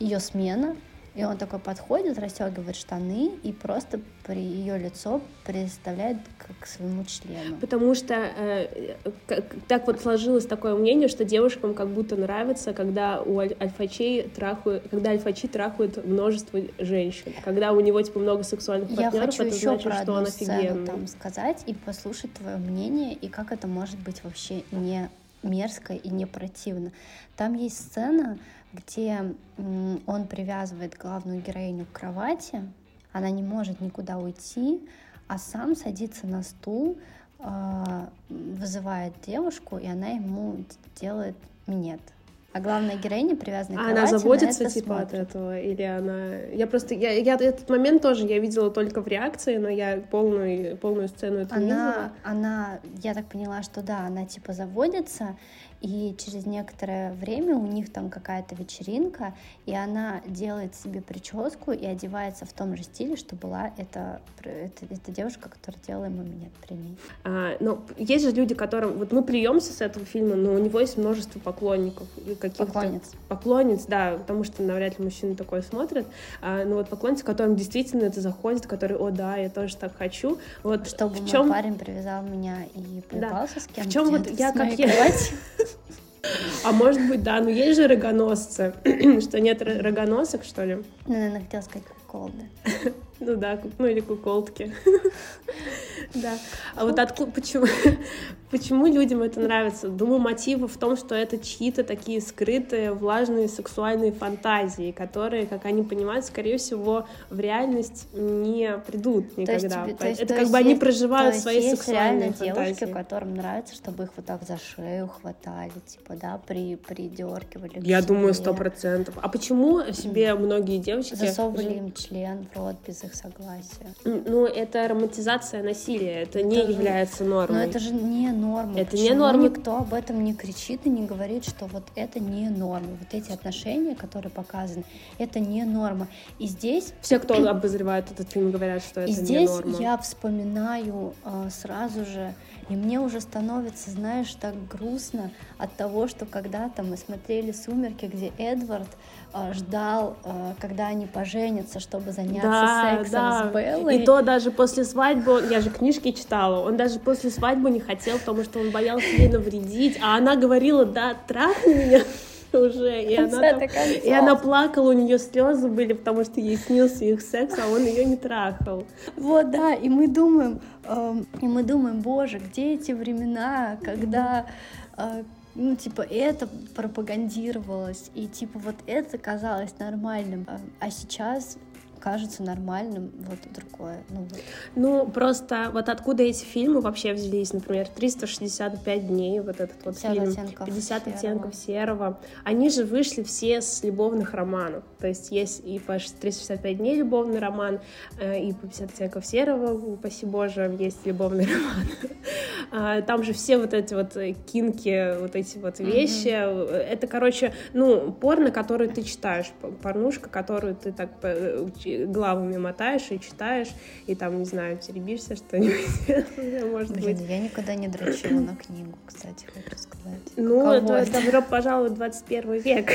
ее смена. И он такой подходит, расстегивает штаны и просто при ее лицо представляет как к своему члену. Потому что э, как- так вот сложилось такое мнение, что девушкам как будто нравится, когда у аль- альфачей трахают, когда альфачи трахают множество женщин, когда у него типа много сексуальных Я партнеров, хочу это еще значит, про что он офигенный. там сказать и послушать твое мнение, и как это может быть вообще не мерзко и не противно. Там есть сцена, где он привязывает главную героиню к кровати, она не может никуда уйти, а сам садится на стул, а, вызывает девушку, и она ему делает минет. А главная героиня привязана к кровати, она на заводится это типа от смотрит. этого, или она... Я просто... Я, я этот момент тоже я видела только в реакции, но я полную, полную сцену эту не видела. Она, она, я так поняла, что да, она типа заводится, и через некоторое время у них там какая-то вечеринка, и она делает себе прическу и одевается в том же стиле, что была эта, эта, эта девушка, которая делала ему минет при ней. А, но есть же люди, которым... Вот мы плюемся с этого фильма, но у него есть множество поклонников. и каких-то- Поклонниц. Поклонниц, да, потому что навряд ли мужчины такое смотрят. А, но вот поклонницы, которым действительно это заходит, которые, о, да, я тоже так хочу. Вот Чтобы в чем... парень привязал меня и поебался с кем-то. чем вот я как я-. А может быть, да, но есть же рогоносцы. что нет ро- рогоносок, что ли? Ну, наверное, хотела сказать колды. Ну да, ну или куколтки. Да. А вот откуда, почему, почему людям это нравится? Думаю, мотив в том, что это чьи-то такие скрытые, влажные сексуальные фантазии, которые, как они понимают, скорее всего, в реальность не придут То есть никогда. то есть- это то как есть бы они проживают то свои есть сексуальные реально девушки, фантазии. которым нравится, чтобы их вот так за шею хватали, типа, да, при, придергивали. Я думаю, сто процентов. А почему себе многие девочки... Засовывали им член в рот без их согласия. Ну, это романтизация насилия, это не Это же- является Но нормой. это же не норма. Это не Почему норма. никто об этом не кричит и не говорит, что вот это не норма. Вот эти отношения, которые показаны, это не норма. И здесь Все, кто обозревает этот фильм, говорят, что это И не здесь норма. я вспоминаю а, сразу же, и мне уже становится, знаешь, так грустно от того, что когда-то мы смотрели «Сумерки», где Эдвард а, ждал, а, когда они поженятся, чтобы заняться Да, сексом да. с Беллой. И то даже после свадьбы, я же книжки читала, он даже после свадьбы не хотел, потому что он боялся ей навредить, а она говорила, да, трахни меня уже, и она, там- и она плакала, у нее слезы были, потому что ей снился их секс, а он ее не трахал. Вот, да, и мы думаем, и мы думаем, боже, где эти времена, когда, э, ну, типа, это пропагандировалось, и, типа, вот это казалось нормальным, А- а сейчас кажется нормальным, вот другое. Ну, вот. ну, просто вот откуда эти фильмы вообще взялись, например, 365 дней, вот этот вот 50 фильм, оттенков 50 серого. оттенков серого, они же вышли все с любовных романов, то есть есть и по 365 дней любовный роман, э, и по 50 оттенков серого, упаси боже, есть любовный роман. А, Там же все вот эти вот э, кинки, вот эти вот вещи, э, это, короче, ну, порно, которое ты читаешь, порнушка, которую ты так главами мотаешь и читаешь, и там, не знаю, теребишься что-нибудь, может Блин, быть. я никогда не дрочила на книгу, кстати, хочу сказать. Ну, Каково это, добро пожаловать в 21 век.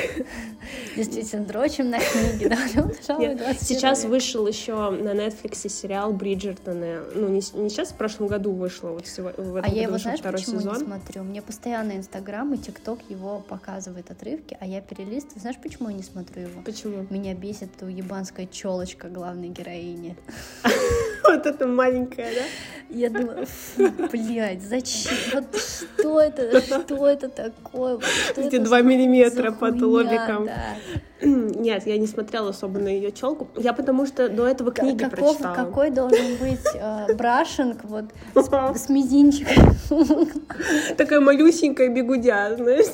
Действительно, дрочим на пожалуй, Нет, 21 Сейчас век. вышел еще на Netflix сериал Бриджертоны. Ну, не, не сейчас, в прошлом году вышло, вот сего- в этом А я его, знаешь, второй почему сезон. не смотрю? Мне постоянно Инстаграм и ТикТок его показывает отрывки, а я перелистываю. Знаешь, почему я не смотрю его? Почему? Меня бесит эта уебанская челочка главной героини. Вот это маленькая, да? Я думаю, фу, блядь, зачем? Вот что это? Что это такое? Вот что Эти это два миллиметра под лобиком. Да. Нет, я не смотрела особо на ее челку. Я потому что до этого книги Каков- прочитала. какой должен быть э, брашинг вот с, с мизинчиком Такая малюсенькая бегудя, знаешь?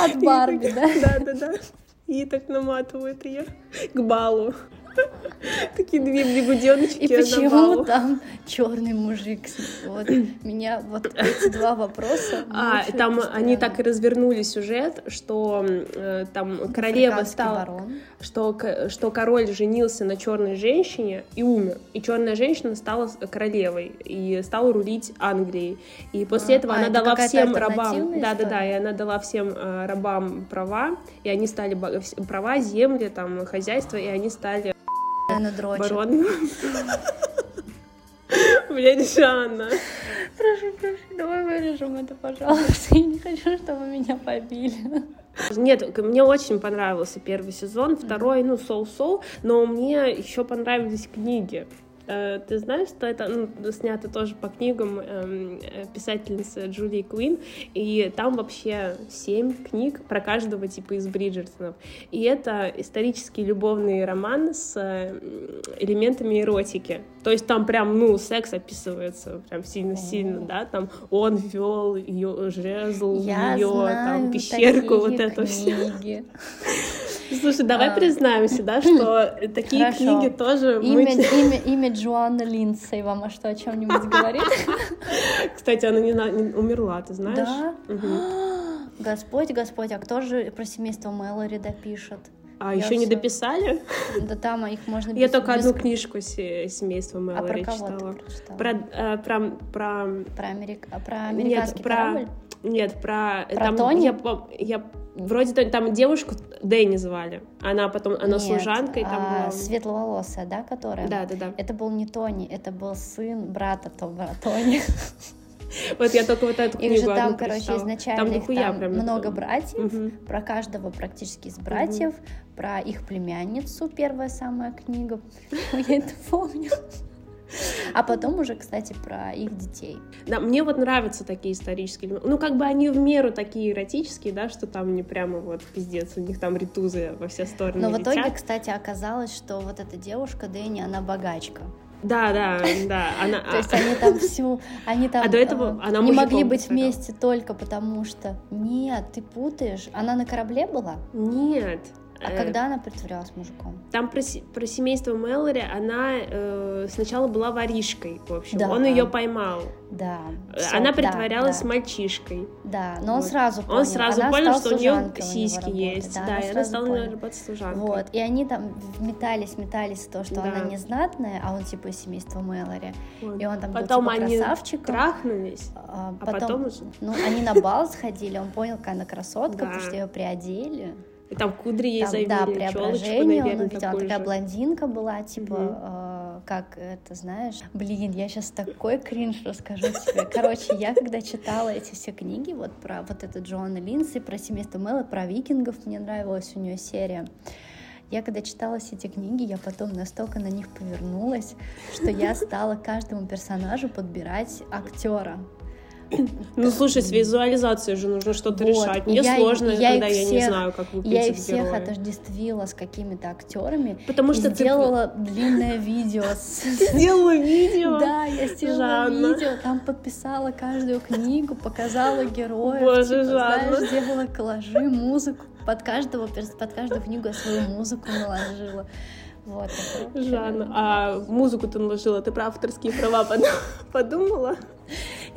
от Барби, да? Да, да, да. И так наматывают ее к балу. Такие две бегуденочки И почему там черный мужик? Вот меня вот эти два вопроса. А, там они так и развернули сюжет, что э, там королева стала, барон. что, что король женился на черной женщине и умер. И черная женщина стала королевой и стала рулить Англией. И после А, этого а, она это дала всем рабам, да, да, да, и она дала всем э, рабам права, и они стали права, земли, там хозяйство, и они стали Наверное, дрочит. баронами. Блядь, Жанна. Прошу, прошу, давай вырежем это, пожалуйста. Я не хочу, чтобы меня побили. Нет, мне очень понравился первый сезон, второй, ну, соу-соу, но мне еще понравились книги. Э, Ты знаешь, что это ну, снято тоже по книгам эм, э, писательницы Джулии Куин, и там вообще семь книг про каждого типа из Бриджертонов. И это исторический любовный роман с э, элементами эротики. То есть там прям, ну, секс описывается прям сильно-сильно, да, там он вел ее жезл, Я ее там пещерку, вот это все. книги. Слушай, давай А. признаемся, да, что такие Хорошо. книги тоже мы... Имя, имя, имя Джоанна Линдсей вам а что, о чем-нибудь говорит? Кстати, она не, на- не умерла, ты знаешь? Да? Мгм. Господь, Господь, а кто же про семейство Мэлори допишет? А Я еще не всё- дописали? Да там их можно Я только без- одну книжку се- семейства А Мэлори про кого читала. прочитала? Про, э, про, про... Про, Америк... а, про Нет, американский про... корабль? Нет, про... Про там, Тони? Я, я вроде там девушку Дэнни звали. Она потом, она Нет, служанкой там а, была. Светловолосая, да, которая? Да, да, да. Это был не Тони, это был сын брата Тома Тони. Вот я только вот эту Их книгу же там, короче, изначально там их много братьев, про каждого практически из братьев, про их племянницу, первая самая книга, я это помню. А потом уже, кстати, про их детей. Да, мне вот нравятся такие исторические. Ну, как бы они в меру такие эротические, да, что там не прямо вот пиздец, у них там ритузы во все стороны Но в итоге, летят. кстати, оказалось, что вот эта девушка Дэнни, она богачка. Да, да, да. Она, То есть они там всю, они там А до этого э, она не могли быть вместе только потому что нет, ты путаешь. Она на корабле была, Нет. А Э, когда она притворялась мужиком? Там про, про семейство Мэлори она э, сначала была воришкой, в общем. Да. Он ее поймал. Да. Э, всё, она да, притворялась да, мальчишкой. Да, но он Вот. сразу понял. Он сразу она понял, что у нее служанкой у него сиськи есть. Да, она и она стала поняла. работать служанкой. Вот, и они там метались, метались, то, что Да. она незнатная, а он типа из семейства Мэлори. Вот. И он там Потом был типа они красавчиком. трахнулись. А А потом уже... ну, они на бал сходили, он понял, какая она красотка, Да. потому что ее приодели. И там кудри ей Там, завели, да, челочку, преображение он увидел. Она такая же. блондинка была, типа, э, как это, знаешь? Блин, я сейчас такой кринж расскажу тебе. Короче, я когда читала эти все книги, вот про вот эту Джоанна Линдси, про семейство Мэла, про викингов, мне нравилась у нее серия. Я когда читала все эти книги, я потом настолько на них повернулась, что я стала каждому персонажу подбирать актера. Ну, слушай, с визуализацией же нужно что-то Вот. решать. Мне Я- сложно, я когда их я не всех- знаю, как выглядит Я их всех герой. отождествила с какими-то актерами. Потому что ты сделала длинное видео сделала видео. Да, я сделала видео, там подписала каждую книгу, показала героев, Боже, типа, Жанна. сделала коллажи, музыку, под каждого, под каждую книгу я свою музыку наложила. Вот. Жанна, а музыку ты наложила, ты про авторские права под- подумала?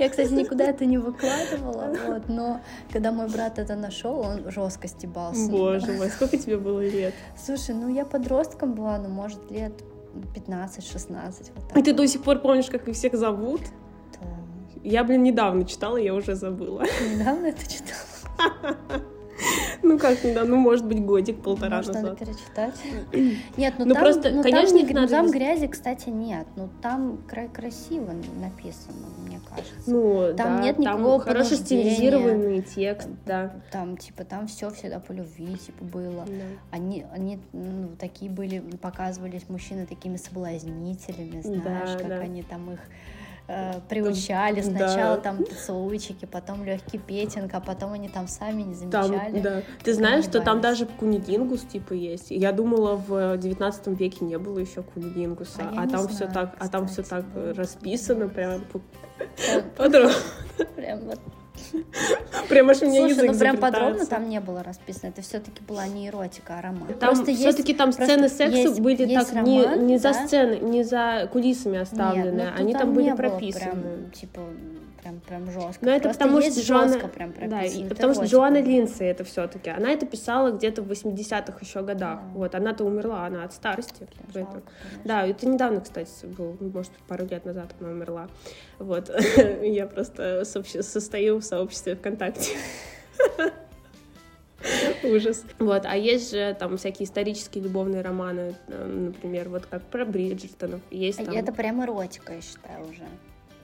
Я, кстати, никуда это не выкладывала, вот, но когда мой брат это нашел, он жестко стебался. Боже мой, сколько тебе было лет? Слушай, ну я подростком была, ну, может, лет 15-16, вот И ты до сих пор помнишь, как их всех зовут? Да. Я, блин, недавно читала, я уже забыла. Недавно это читала. Ну как недавно, ну может быть годик-полтора Может, надо назад. перечитать. Нет, ну, Ну, там, просто, ну, конечно, там, надо там грязи, кстати, нет. Ну, там кра- красиво написано, мне кажется. Ну, Там да, нет никакого там хорошо стилизированный текст, да. Там, типа, там все всегда по любви, типа, было. Да. Они, они ну, такие были, показывались мужчины такими соблазнителями, знаешь, Да, как да. они там их э, приучали. Да. Сначала там поцелуйчики, потом легкий петинг, а потом они там сами не Там, замечали. да. Ты знаешь, что там даже кунилингус типа есть. Я думала, в 19 веке не было еще кунилингуса, А а, там все так, а там все так расписано, прям по- Там подробно. Прям вот Прям аж меня Слушай, язык ну прям подробно там не было расписано. Это все-таки была не эротика, а роман. Там все-таки там сцены секса есть- были есть так не, роман, не за да? сцены, не за кулисами оставлены, Нет, ну, они тут там были не было прописаны. Прям, типа, прям, прям жестко. Но это Просто потому что Джоанна, жестко прям да, и- это потому что. Джоанна Линдси это все-таки, она это писала где-то в 80-х еще годах. Да. Вот, она-то умерла, она от старости. Поэтому- жалко. Да, это недавно, кстати, был, может, пару лет назад она умерла. Вот, я просто состою в сообществе ВКонтакте. Ужас. Вот, а есть же там всякие исторические любовные романы, э, например, вот как про Бриджертонов. Есть А там... Это прям эротика, я считаю, уже.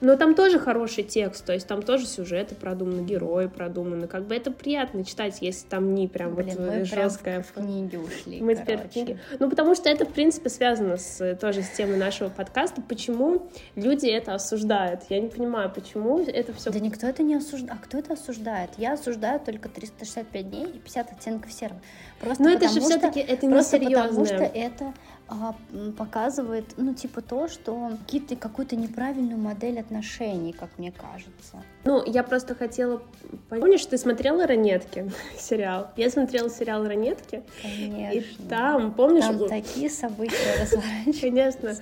Но там тоже хороший текст, то есть там тоже сюжеты продуманы, герои продуманы. Как бы это приятно читать, если там не прям Блин, вот мы прям жесткая в книги ушли, мы теперь в короче. книге. Ну, потому что это, в принципе, связано с, тоже с темой нашего подкаста. Почему люди это осуждают? Я не понимаю, почему это все... Да никто это не осуждает. А кто это осуждает? Я осуждаю только 365 дней и 50 оттенков серого. Просто Но это же все-таки это не Просто потому что это а, показывает, ну, типа то, что какие-то, какую-то неправильную модель отношений, как мне кажется. Ну, я просто хотела... Помнишь, ты смотрела «Ранетки» сериал? Я смотрела сериал «Ранетки», Конечно. и там, помнишь... Там такие события разворачиваются. Конечно.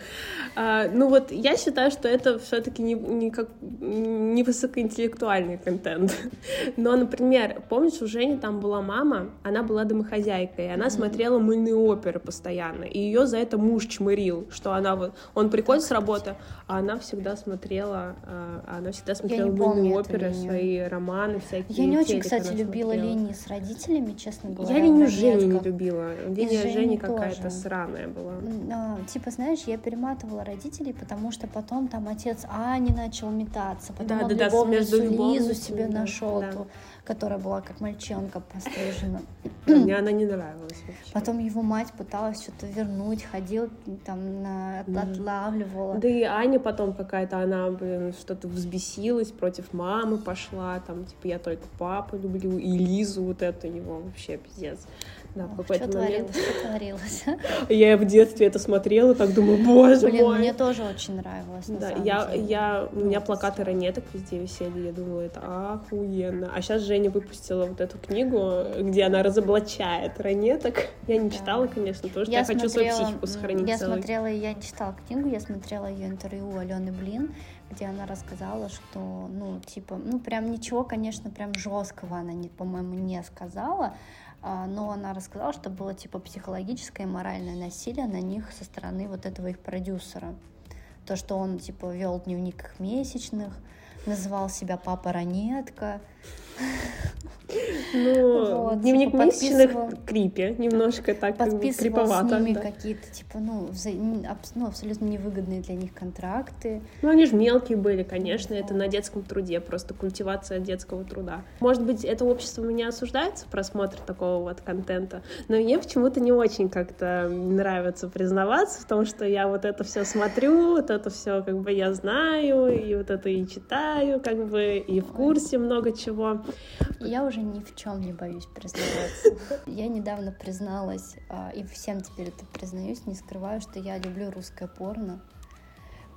А, ну вот я считаю, что это все-таки не, не, как, не высокоинтеллектуальный контент. Но, например, помнишь, у Жени там была мама, она была домохозяйкой, и она смотрела мыльные оперы постоянно, и ее за это муж чмырил, что она вот, он приходит с работы, а она всегда смотрела, а, она всегда смотрела мыльные оперы, свои романы всякие. Я не очень, кстати, любила смотрела. линии с родителями, честно говоря. Я линию в Жени не любила. Линия Жени Жени какая-то сраная была. А, Типа, знаешь, я перематывала родителей, потому что потом там отец Ани начал метаться, потом Да, он да, да, между Лизу себе нашел, да. ту, которая была как мальчонка пострижена. Мне она не нравилась вообще. Потом его мать пыталась что-то вернуть, ходила там, на, Мгм. отлавливала. Да и Аня потом какая-то, она, блин, что-то взбесилась, против мамы пошла, там, типа, я только папу люблю, и Лизу вот это его вообще пиздец. Да, в Ох, какой-то что момент. творилось, что творилось. Я в детстве это смотрела, так думаю, боже Блин, мой. мне тоже очень нравилось, на Да, самом я, деле. я, у меня плакаты ранеток везде висели, я думала, это охуенно. А сейчас Женя выпустила вот эту книгу, где она разоблачает ранеток. Я не Да. читала, конечно, потому что я, хочу свою смотрела, психику сохранить Я целой. смотрела, я не читала книгу, я смотрела ее интервью Алены Блин, где она рассказала, что, ну, типа, ну, прям ничего, конечно, прям жесткого она, по-моему, не сказала, а, но она рассказала, что было, типа, психологическое и моральное насилие на них со стороны вот этого их продюсера. То, что он, типа, вел дневник их месячных, называл себя папа ранетка, Ну, Вот, дневник типа, месячных крипе, немножко так Подписывал с ними да. какие-то, типа, ну, вза- ну, абсолютно невыгодные для них контракты. Ну, они же мелкие были, конечно, это на детском труде, просто культивация детского труда. Может быть, это общество меня осуждает за просмотр такого вот контента, но мне почему-то не очень как-то нравится признаваться в том, что я вот это все смотрю, вот это все как бы я знаю, и вот это и читаю, как бы, и в курсе много чего. Я уже ни в чем не боюсь признаваться. Я недавно призналась, а, и всем теперь это признаюсь, не скрываю, что я люблю русское порно.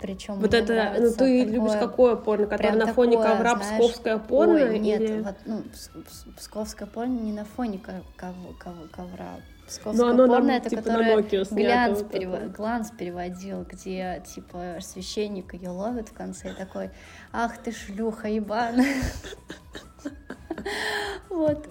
Причем Вот это, ну ты такое- любишь какое порно, которое на фоне такое, ковра знаешь, псковское порно? Ой, нет, или- вот, ну, пс- пс- псковское порно не на фоне ко- ков- ков- ковра. Ну, Псковское оно порно нам, это типа, на которое Nokia глянц, вот это. гланс переводил, где типа священник ее ловит в конце и такой, ах ты шлюха ебаная. Вот.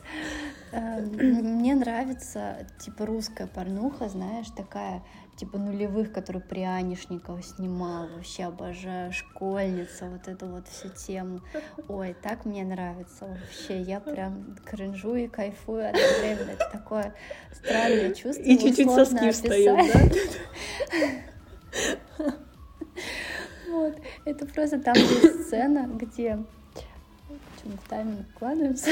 Э, Мне нравится, типа, русская порнуха, знаешь, такая, типа, нулевых, которую Прянишников снимал. Вообще обожаю. Школьница, вот эту вот всю тему. Ой, так мне нравится вообще. Я прям кринжу и кайфую одновременно. Это такое странное чувство. И чуть-чуть соски встают, да? Вот. Это просто там есть сцена, где... Мы в тайминг вкладываемся?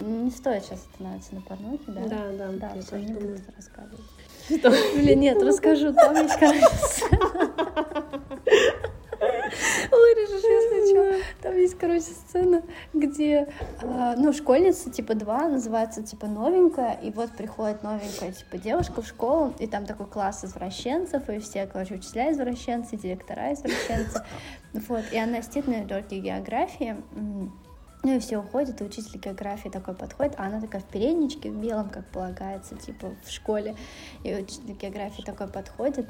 Не стоит сейчас останавливаться на порнухе, да? Да, да, Да, все, не буду рассказывать. Что? Блин, нет, расскажу, там есть, короче. Вырежешь, если что. Там есть, короче, сцена, где, а, ну, школьница, типа, два, называется, типа, новенькая, и вот приходит новенькая, типа, девушка в школу, и там такой класс извращенцев, и все, короче, учителя извращенцы, директора извращенцы, вот, и она сидит на уроке географии, ну и все уходят, и учитель географии такой подходит, а она такая в передничке, в белом, как полагается, типа в школе. И учитель географии такой подходит,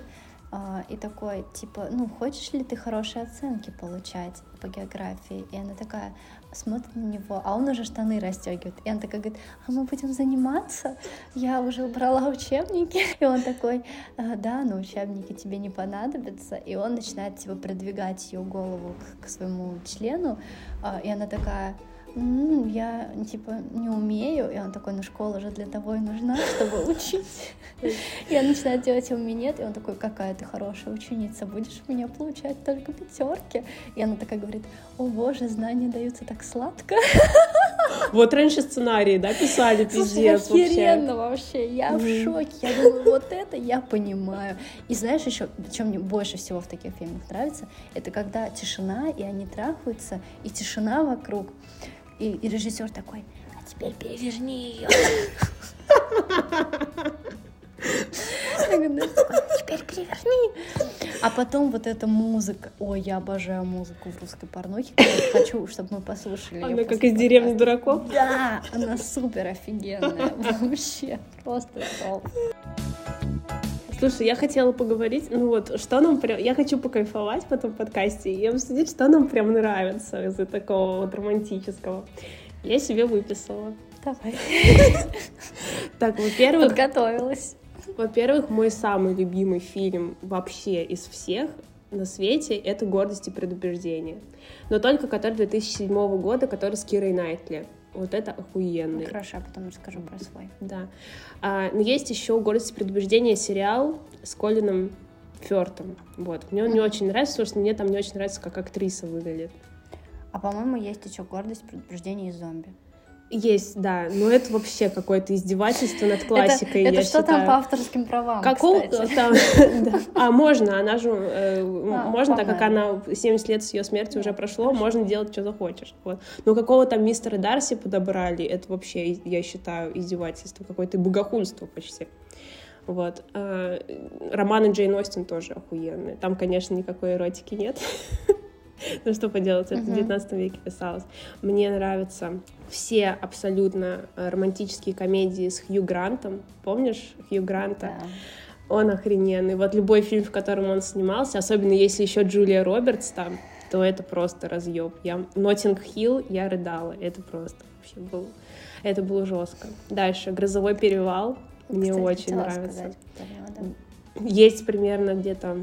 и такой, типа, ну, хочешь ли ты хорошие оценки получать по географии? И она такая смотрит на него, а он уже штаны расстегивает. И она такая говорит, а мы будем заниматься? Я уже убрала учебники. И он такой, «А, да, но учебники тебе не понадобятся. И он начинает, типа, продвигать ее голову к, к своему члену. А, И она такая, «М, я, типа, не умею. И он такой, ну, школа же для того и нужна, чтобы учить. И она начинает делать ему минет, и он такой, какая ты хорошая ученица, будешь у меня получать только пятерки. И она такая говорит, о боже, знания даются так сладко. Вот раньше сценарии, да, писали, пиздец вообще. охеренно вообще, я в шоке. Я думаю, вот это я понимаю. И знаешь еще, что мне больше всего в таких фильмах нравится, это когда тишина, и они трахаются, и тишина вокруг. И, и режиссер такой, а теперь переверни ее. Теперь переверни. А потом вот эта музыка. Ой, я обожаю музыку в русской порнухе. Я Хочу, чтобы мы послушали Она как из деревни дураков. Да, она супер офигенная. Вообще, просто топ. Слушай, я хотела поговорить, ну вот, что нам прям... Я хочу покайфовать в этом подкасте и обсудить, что нам прям нравится из-за такого вот романтического. Я себе выписала. Давай. Так, во-первых, Подготовилась. Во-первых, мой самый любимый фильм вообще из всех на свете — это «Гордость и предубеждение». Но только который 2007 года, который с Кирой Найтли. Вот это охуенный. Хорошо, а потом расскажу про свой. Да. А, но есть еще «Гордость и предубеждение» сериал с Колином Фёртом. Вот. Мне он не очень нравится, потому что мне там не очень нравится, как актриса выглядит. А по-моему, есть еще гордость, предупреждение и зомби. Есть, да, но это вообще какое-то издевательство над классикой, это это что там считаю. по авторским правам, Какого там. А можно, она же, э, А, можно, так как она 70 лет с ее смерти уже прошло, можно делать, что захочешь. Но какого там мистера Дарси подобрали, это вообще, я считаю, издевательство, какое-то богохульство почти. Вот. А, Романы Джейн Остин тоже охуенные. Там, конечно, никакой эротики нет. Ну что поделать, это в Мгм. 19 веке писалось. Мне нравятся все абсолютно э, романтические комедии с Хью Грантом. Помнишь Хью Гранта? Да. Он охрененный. Вот любой фильм, в котором он снимался, особенно если еще Джулия Робертс там, то это просто разъеб. Я Нотинг Хилл, я рыдала. Это просто вообще было. Это было жестко. Дальше Грозовой перевал. Мне Кстати, очень нравится. сказать да. Есть примерно где-то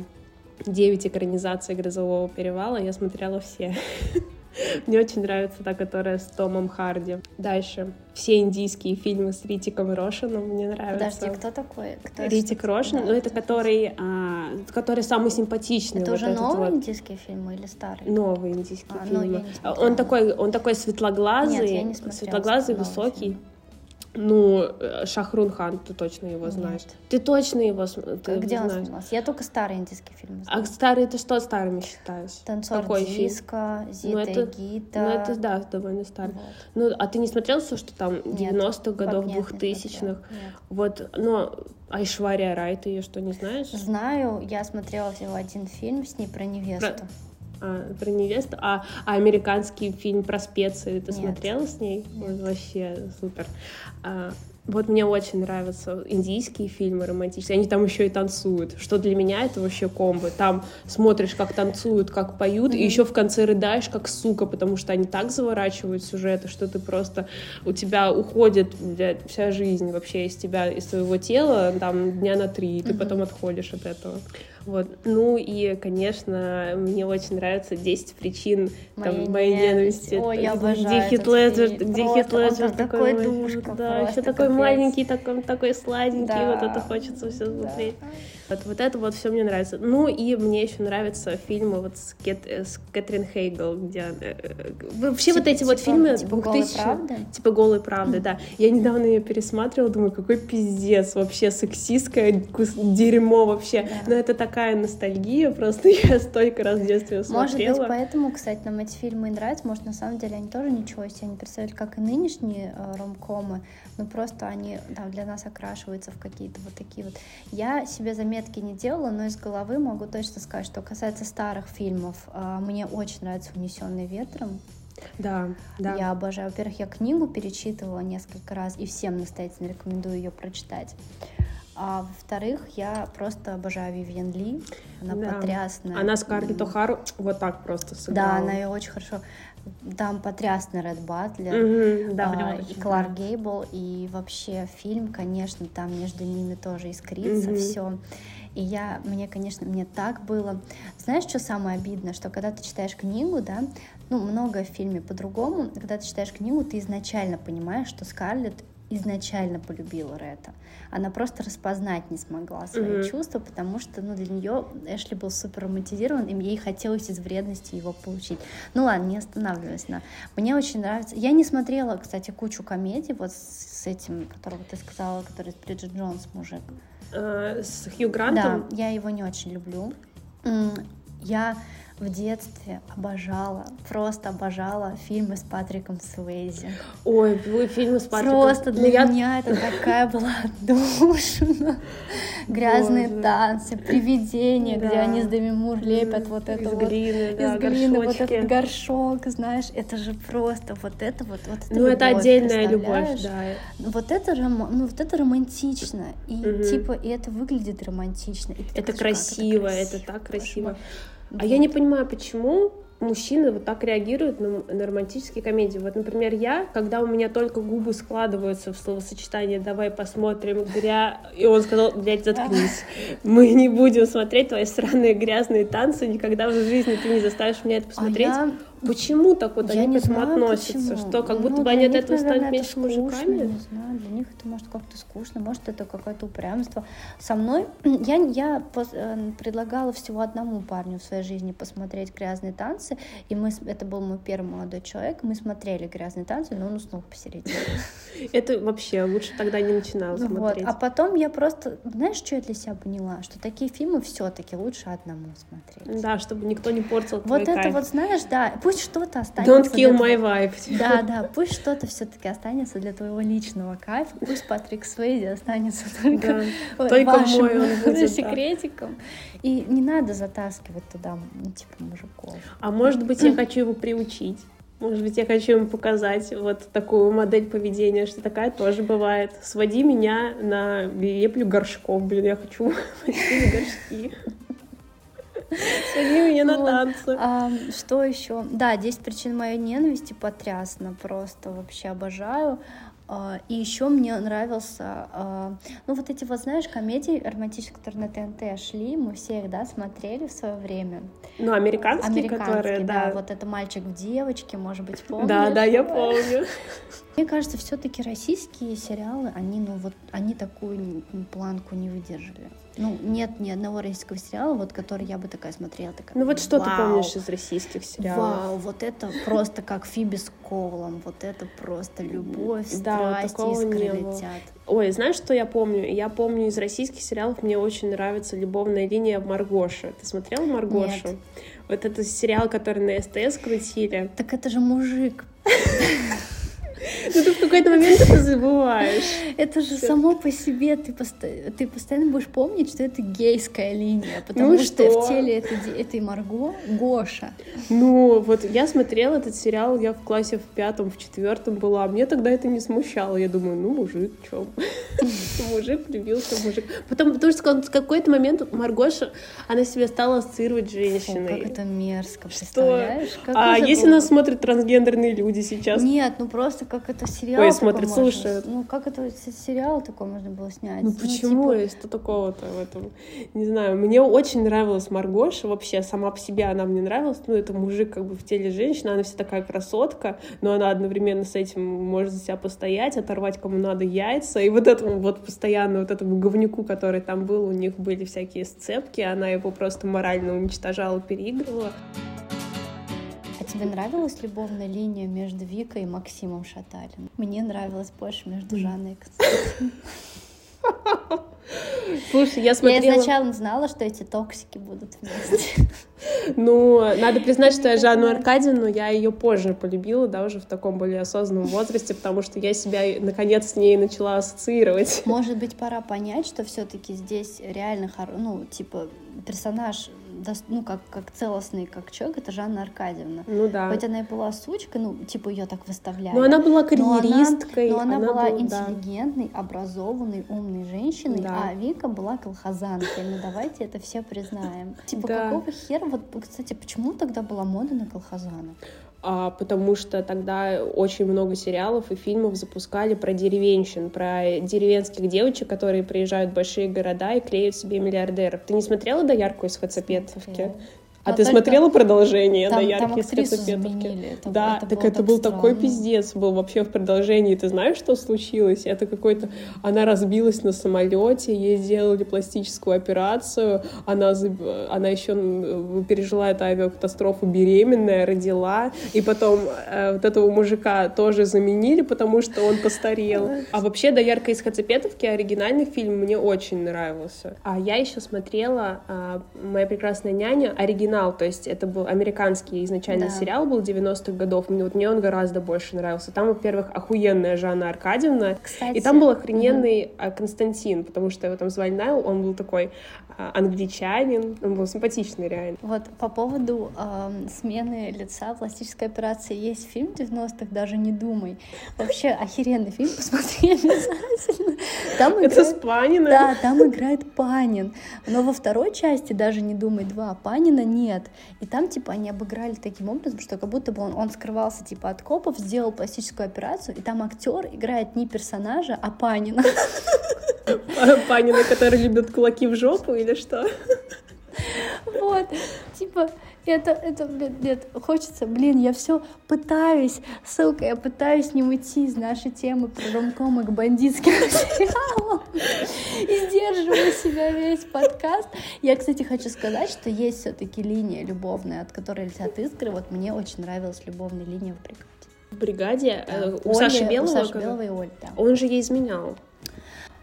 9 экранизаций Грозового перевала. Я смотрела все. Мне очень нравится та, которая с Томом Харди. Дальше. Все индийские фильмы с Ритиком Рошином мне нравятся. Подожди, кто такой? Кто Ритик Рошин, Да, ну это который, а, который самый симпатичный. Это вот уже новые вот. индийские фильмы или старые? Новые индийские А, ну, не смотрела. он такой, он такой светлоглазый, Нет, я не светлоглазый высокий. фильм. Ну, э, Шахрун Хан, ты точно его знаешь. Нет. Ты точно его ты Где он знаешь. снимался? Я только старые индийские фильмы А знаю. старый ты что старыми считаешь? Танцор Какой фильм? диско, Зита Ну, это- Гита. Ну, это да, довольно старый. Вот. Ну, а ты не смотрел все, что там Нет, 90-х годов, Нет, не 2000-х? смотрела. Нет. Вот, ну, Айшвария Рай, ты ее что, не знаешь? Знаю, я смотрела всего один фильм с ней про невесту. А, про невесту. А, а американский фильм про специи ты Нет. смотрела с ней? Нет. Вообще супер. А, вот мне очень нравятся индийские фильмы романтические. Они там еще и танцуют. Что для меня это вообще комбо. Там смотришь, как танцуют, как поют, и Мгм. еще в конце рыдаешь, как сука, потому что они так заворачивают сюжеты, что ты просто у тебя уходит блядь, вся жизнь вообще из тебя, из своего тела, там дня на три, и ты Мгм. потом отходишь от этого. Вот. Ну и, конечно, мне очень нравится 10 причин там, Моей моей ненависти. ненависти. Ой, я Где обожаю Хит этот Леджер, где Хит Леджер такой душка, Да, еще такой капец. маленький, такой, такой сладенький, Да. вот это хочется все Да. Вот, вот это вот все мне нравится. Ну и мне еще нравятся фильмы вот с, Кэт, э, с Кэтрин Хейгл, где э, э, вообще вот Типа- эти вот типа- фильмы типа «Голой 2000 правды»? типа голой правды, да. Я недавно ее пересматривала, думаю, какой пиздец, вообще сексистское дерьмо вообще. Да. Но это такая ностальгия, просто я столько раз в детстве Может смотрела. быть, поэтому, кстати, нам эти фильмы и нравятся. Может, на самом деле они тоже ничего из себя не представляют, как и нынешние э, ромкомы. Но просто они да, для нас окрашиваются в какие-то вот такие вот. Я себе заметки не делала, но из головы могу точно сказать, что касается старых фильмов, э, мне очень нравится «Унесенный ветром». Да, да. Я обожаю. Во-первых, я книгу перечитывала несколько раз и всем настоятельно рекомендую ее прочитать. А во-вторых, я просто обожаю Вивьен Ли. Она Да. потрясная. Она Скарлетт М. О'Хару вот так просто сыграла. Да, она ее очень хорошо. Там потрясный Ред Батлер. Да, а, и Кларк. Гейбл, и вообще фильм, конечно, там между ними тоже искрится Мгм. все. И я, мне, конечно, мне так было. Знаешь, что самое обидное, что когда ты читаешь книгу, да, ну, много в фильме по-другому, когда ты читаешь книгу, ты изначально понимаешь, что Скарлетт изначально полюбила Ретта. Она просто распознать не смогла свои Мгм. чувства, потому что ну, для нее Эшли был супер романтизирован, и ей хотелось из вредности его получить. Ну ладно, не останавливаясь на... Мне очень нравится... Я не смотрела, кстати, кучу комедий вот с с этим, которого ты сказала, который с Бриджит Джонс мужик. Э, С Хью Да, Грантом. я его не очень люблю. Я в детстве обожала, просто обожала фильмы с Патриком Суэйзи. Ой, вы фильмы с Патриком. Просто Ну, для я- меня это такая была отдушина. Грязные Боже. танцы, привидения, где Да. они с Деми Мур лепят вот это Из вот. глины, да, из глины, вот этот горшок, знаешь, это же просто вот это вот, вот это Ну, это любовь, отдельная любовь, да. Вот это, ну, вот это романтично. И Мгм. типа, и это выглядит романтично. Это такой, «Как красиво, это так красиво. Мой». А я не понимаю, почему мужчины вот так реагируют на, на романтические комедии. Вот, например, я, когда у меня только губы складываются в словосочетание «давай посмотрим гря...» И он сказал «блядь, заткнись, мы не будем смотреть твои странные грязные танцы, никогда в жизни ты не заставишь меня это А посмотреть». я- Почему так вот Я они не к этому знаю, относятся? почему. Что, как Ну, будто бы они от этого наверное, меньше это скучно, мужиками? Не знаю, для них это может как-то скучно, может это какое-то упрямство. Со мной я, я э, предлагала всего одному парню в своей жизни посмотреть грязные танцы, и мы, это был мой первый молодой человек, мы смотрели грязные танцы, но он уснул посередине. Это вообще лучше тогда не начинала смотреть. А потом я просто, знаешь, что я для себя поняла? Что такие фильмы все-таки лучше одному смотреть. Да, чтобы никто не портил Вот это вот, знаешь, да, пусть что-то останется. Don't kill для my vibe. Да, да, пусть что-то все-таки останется для твоего личного кайфа, пусть Патрик Суэйзи останется только, Да, только вашим мой он будет, да. секретиком. И не надо затаскивать туда, ну, типа, мужиков. А может быть, я хочу его приучить. Может быть, я хочу ему показать вот такую модель поведения, что такая тоже бывает. Своди меня на леплю горшков, блин, я хочу горшки. Своди меня на танцы. А, что еще? Да, 10 причин моей ненависти потрясно, просто вообще обожаю. А, и еще мне нравился, а, ну вот эти вот, знаешь, комедии романтические, которые на ТНТ шли, мы все их, да, смотрели в свое время. Ну, американские, Американские, которые, да, да. вот это мальчик в девочке, может быть, помнишь? Да, да, я помню. Мне кажется, все-таки российские сериалы, они, ну вот, они такую планку не выдержали. Ну, нет ни одного российского сериала, вот, который я бы такая смотрела. Такая, Ну вот что ты «Вау, помнишь из российских сериалов? Вау, вот это просто как Фиби с Коулом, вот это просто любовь, Да, страсть, искры летят. Ой, знаешь, что я помню? Я помню из российских сериалов мне очень нравится любовная линия Маргоша. Ты смотрела Маргошу? Нет. Вот это сериал, который на СТС крутили. Так это же мужик. Ну ты в какой-то момент это забываешь. Это же само по себе, ты, посто- ты постоянно будешь помнить, что это гейская линия, потому Ну что что? в теле этой, этой Марго Гоша. Ну, вот я смотрела этот сериал, я в классе в пятом, в четвертом была. Мне тогда это не смущало. Я думаю, ну, мужик, чё? Мужик влюбился мужик. Потом, потому что в какой-то момент Маргоша, она себя стала ассоциировать с женщиной. как это мерзко, представляешь? А если нас смотрят трансгендерные люди сейчас? Нет, ну просто как это сериал Ой, такой смотрят, можно слушают. с- Ну как это сериал такой можно было снять? Ну почему? типа, И Что такого-то в этом? Не знаю. Мне очень нравилась Маргоша. Вообще, сама по себе она мне нравилась. Ну, это мужик как бы в теле женщины. Она вся такая красотка, но она одновременно с этим может за себя постоять, оторвать кому надо яйца. И вот этому вот постоянно, вот этому говнюку, который там был, у них были всякие сцепки. Она его просто морально уничтожала, переигрывала. Тебе нравилась любовная линия между Викой и Максимом Шаталиным? Мне нравилась больше между Жанной и Константином. Слушай, я Я смотрела... изначально знала, что эти токсики будут вместе. Ну, надо признать, что я Жанну Аркадьевну, я ее позже полюбила, да, уже в таком более осознанном возрасте, потому что я себя, наконец, с ней начала ассоциировать. Может быть, пора понять, что все-таки здесь реально, ну, типа, персонаж, ну, как, как целостный, как человек, это Жанна Аркадьевна. Ну да. Хоть она и была сучкой, ну, типа, ее так выставляли. Но она была Но она- карьеристкой. Но она, была да. интеллигентной, образованной, умной женщиной, Да. а Вика была колхозанкой. Ну давайте это все признаем. Типа Да. какого хера? Вот, кстати, почему тогда была мода на колхозанок? А, потому что тогда очень много сериалов и фильмов запускали про деревенщин, про деревенских девочек, которые приезжают в большие города и клеют себе миллиардеров. Ты не смотрела «Доярку из Хацапетовки»? Смотрела. А Но ты смотрела продолжение Там, «Доярки из актрису Хацапетовки»? заменили. Это, да, это так это был такой странно. пиздец был вообще в продолжении. Ты знаешь, что случилось? Это какой-то... Она разбилась на самолете, ей сделали пластическую операцию, она, она еще пережила эту авиакатастрофу беременная, родила, и потом э, вот этого мужика тоже заменили, потому что он постарел. А вообще «Доярка из Хацапетовки» оригинальный фильм мне очень нравился. А я еще смотрела а, «Моя прекрасная няня» оригинал, то есть это был американский изначально Да. сериал, был 90-х годов, мне, вот мне он гораздо больше нравился. Там, во-первых, охуенная Жанна Аркадьевна, Кстати, и там был охрененный а, Константин, потому что его там звали Найл, он был такой а, англичанин, он был симпатичный реально. Вот по поводу эм, смены лица пластической операции есть фильм 90-х, даже не думай. Вообще охеренный фильм, посмотри обязательно. Там Это с играет- Паниным? Да, там играет Панин. Но во второй части даже не думай два, Панина нет. И там типа они обыграли таким образом, что как будто бы он, он скрывался типа от копов, сделал пластическую операцию, и там актер играет не персонажа, а Панина. Панина, который любит кулаки в жопу или что? Вот, типа, это, это, блин, нет, хочется, блин, я все пытаюсь, ссылка, я пытаюсь не уйти из нашей темы про ромкомы к бандитским сериалам и сдерживаю себя весь подкаст. Я, кстати, хочу сказать, что есть все-таки линия любовная, от которой летят искры. Вот мне очень нравилась любовная линия в бригаде. В бригаде Да, у Оля- Саши Белого. У Саши Белого и Оли, да. Он же ей изменял.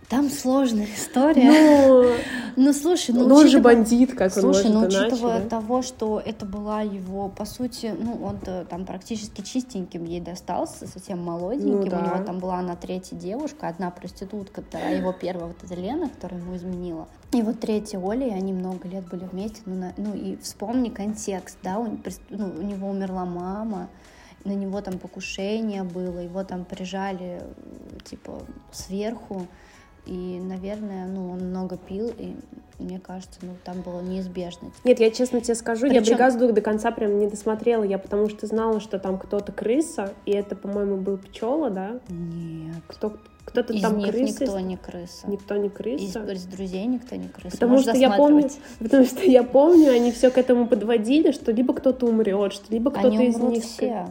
Там сложная история. Ну, Ну, слушай, ну, ну он же бандит, как он Слушай, ну иначе, учитывая да? того, что это была его, по сути, ну он там практически чистеньким ей достался, совсем молоденьким. Ну да. У него там была она третья девушка, одна проститутка, вторая его первая вот эта Лена, которая ему изменила. И вот третья Оля, и они много лет были вместе. Ну, на- ну и вспомни контекст, да, у, ну, у него умерла мама, на него там покушение было, его там прижали, типа, сверху. И, наверное, ну, он много пил, и мне кажется, ну, там было неизбежно. Нет, я честно тебе скажу, Причем... я «Бригаз дух» до конца прям не досмотрела, я потому что знала, что там кто-то крыса, и это, по-моему, был пчела, да? Нет. Кто, кто-то из там них крыса. никто не крыса. Никто не крыса. Из, из друзей никто не крыса. Потому Можешь что я помню, потому что я помню, они все к этому подводили, что либо кто-то умрет, что либо кто-то из них. все.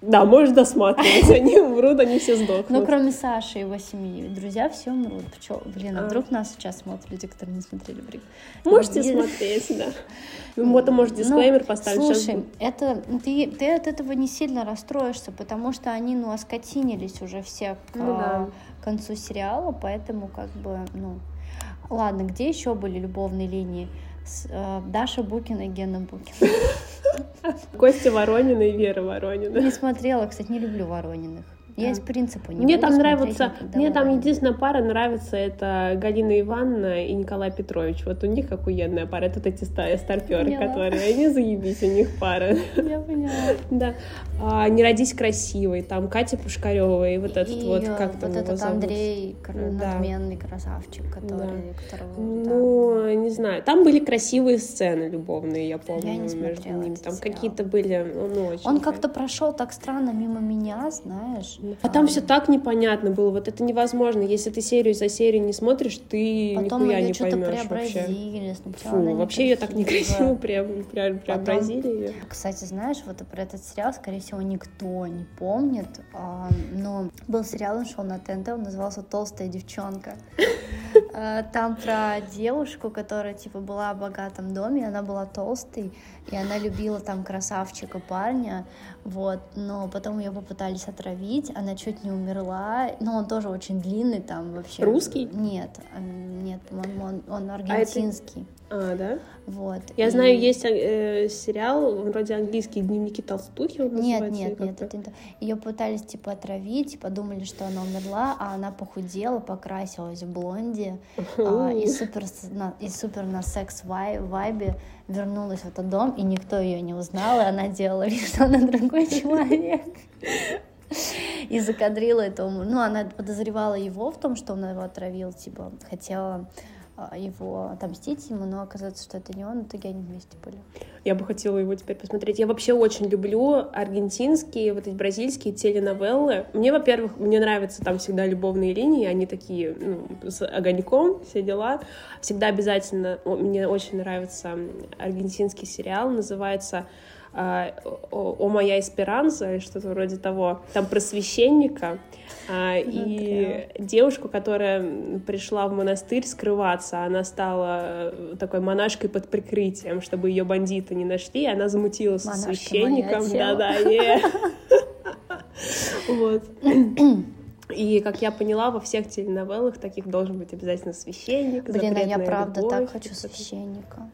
Да, можешь досматривать, они умрут, они все сдохнут. Ну, кроме Саши и его семьи. Друзья все умрут. Пчел... Блин, а, а вдруг нас сейчас смотрят люди, которые не смотрели Брик? Можете смотреть, да. Ну, это может дисклеймер ну, поставить. Слушай, это, ты, ты от этого не сильно расстроишься, потому что они, ну, оскотинились уже все к ну, да. концу сериала, поэтому как бы, ну... Ладно, где еще были любовные линии? С, э, Даша Букина и Гена Букина. Костя Воронина и Вера Воронина. Не смотрела, кстати, не люблю Ворониных. Я из принципа не Мне там нравится, мне там единственная пара нравится, это Галина Ивановна и Николай Петрович. Вот у них охуенная пара. Это вот эти старперы, которые, они заебись, у них пара. Я поняла. Да. А, не родись красивой, там Катя Пушкарева и вот этот и вот, как вот там этот его Андрей, да. надменный красавчик, который, да. которого... Ну, да. не знаю. Там были красивые сцены любовные, я помню, я не между ними. Там какие-то были, ну, очень... Он как-то прошел так странно мимо меня, знаешь. А там все так непонятно было, вот это невозможно. Если ты серию за серию не смотришь, ты Потом нихуя не поймешь вообще. Фу, вообще ее так некрасиво прям, прям преобразили Потом, ее. Кстати, знаешь, вот про этот сериал, скорее всего, никто не помнит, а, но был сериал, он шел на ТНТ, он назывался «Толстая девчонка». А, там про девушку, которая, типа, была в богатом доме, она была толстой, и она любила там красавчика парня, вот, но потом ее попытались отравить, она чуть не умерла, но он тоже очень длинный там вообще. Русский? Нет, нет, по-моему, он, он аргентинский. А, это... а, да? Вот. Я и... знаю, есть э, сериал, вроде английские дневники толстухи. Он нет, нет, нет, это, это... ее пытались типа отравить, подумали, что она умерла, а она похудела, покрасилась в блонде а, и супер на, и супер на секс вайбе вернулась в этот дом, и никто ее не узнал, и она делала вид, что она другой человек. И закадрила это. Ну, она подозревала его в том, что он его отравил, типа, хотела а, его отомстить ему, но оказывается, что это не он, в итоге они вместе были. Я бы хотела его теперь посмотреть. Я вообще очень люблю аргентинские, вот эти бразильские теленовеллы. Мне, во-первых, мне нравятся там всегда любовные линии, они такие, ну, с огоньком, все дела. Всегда обязательно, мне очень нравится аргентинский сериал, называется «О моя эсперанза» или что-то вроде того. Там про священника а, и девушку, которая пришла в монастырь скрываться. Она стала э, такой монашкой под прикрытием, чтобы ее бандиты не нашли. Она замутила со священником. Да-да, Вот. И, как я поняла, во всех теленовеллах таких должен быть обязательно священник. Блин, а я правда любовь, так хочу священника.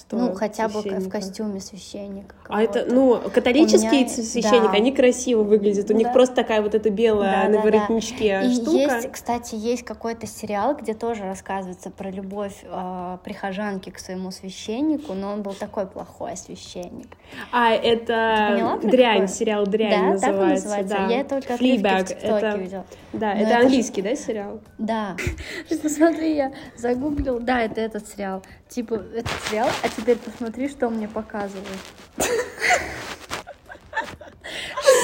Что ну, хотя бы в костюме священника. А это, ну, католические меня... священники, да. они красиво выглядят. У да. них просто такая вот эта белая да, на да, воротничке да. штука. И есть, кстати, есть какой-то сериал, где тоже рассказывается про любовь э, прихожанки к своему священнику, но он был такой плохой священник. А, это дрянь, сериал дрянь да, называется. Так называется. Да. Я только Флибэк, это... видела. Да, но это, это английский, да, сериал? Да. Смотри, я загуглил. Да, это этот сериал. Типа, этот сериал а теперь посмотри, что мне показывает.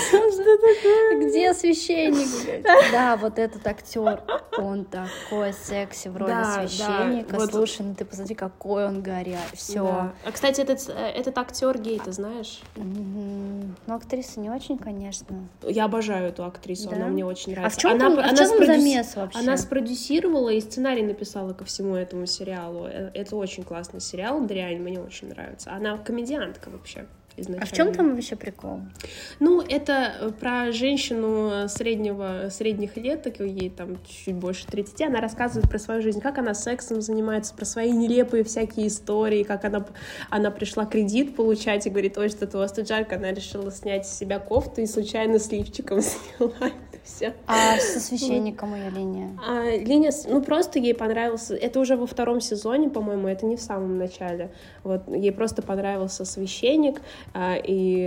Что такое? Где священник? Да, вот этот актер, он такой секси в роли да, священника. Да, вот. Слушай, ну ты посмотри, какой он горя. Все. Да. А кстати, этот, э, этот актер гей, ты знаешь? Ну, актриса не очень, конечно. Я обожаю эту актрису, да? она мне очень нравится. А в чем, она, там, а в чем спродюс... замес вообще? Она спродюсировала и сценарий написала ко всему этому сериалу. Э, это очень классный сериал, дрянь, мне очень нравится. Она комедиантка вообще изначально. А в чем там вообще прикол? Ну, это э, про женщину среднего, средних лет, так ей там чуть больше 30, она рассказывает про свою жизнь, как она сексом занимается, про свои нелепые всякие истории, как она, она пришла кредит получать и говорит, ой, что-то у вас тут жарко, она решила снять с себя кофту и случайно с лифчиком сняла Все. А со священником ее линия? А, линия, ну просто ей понравился, это уже во втором сезоне, по-моему, это не в самом начале. Вот ей просто понравился священник, а, и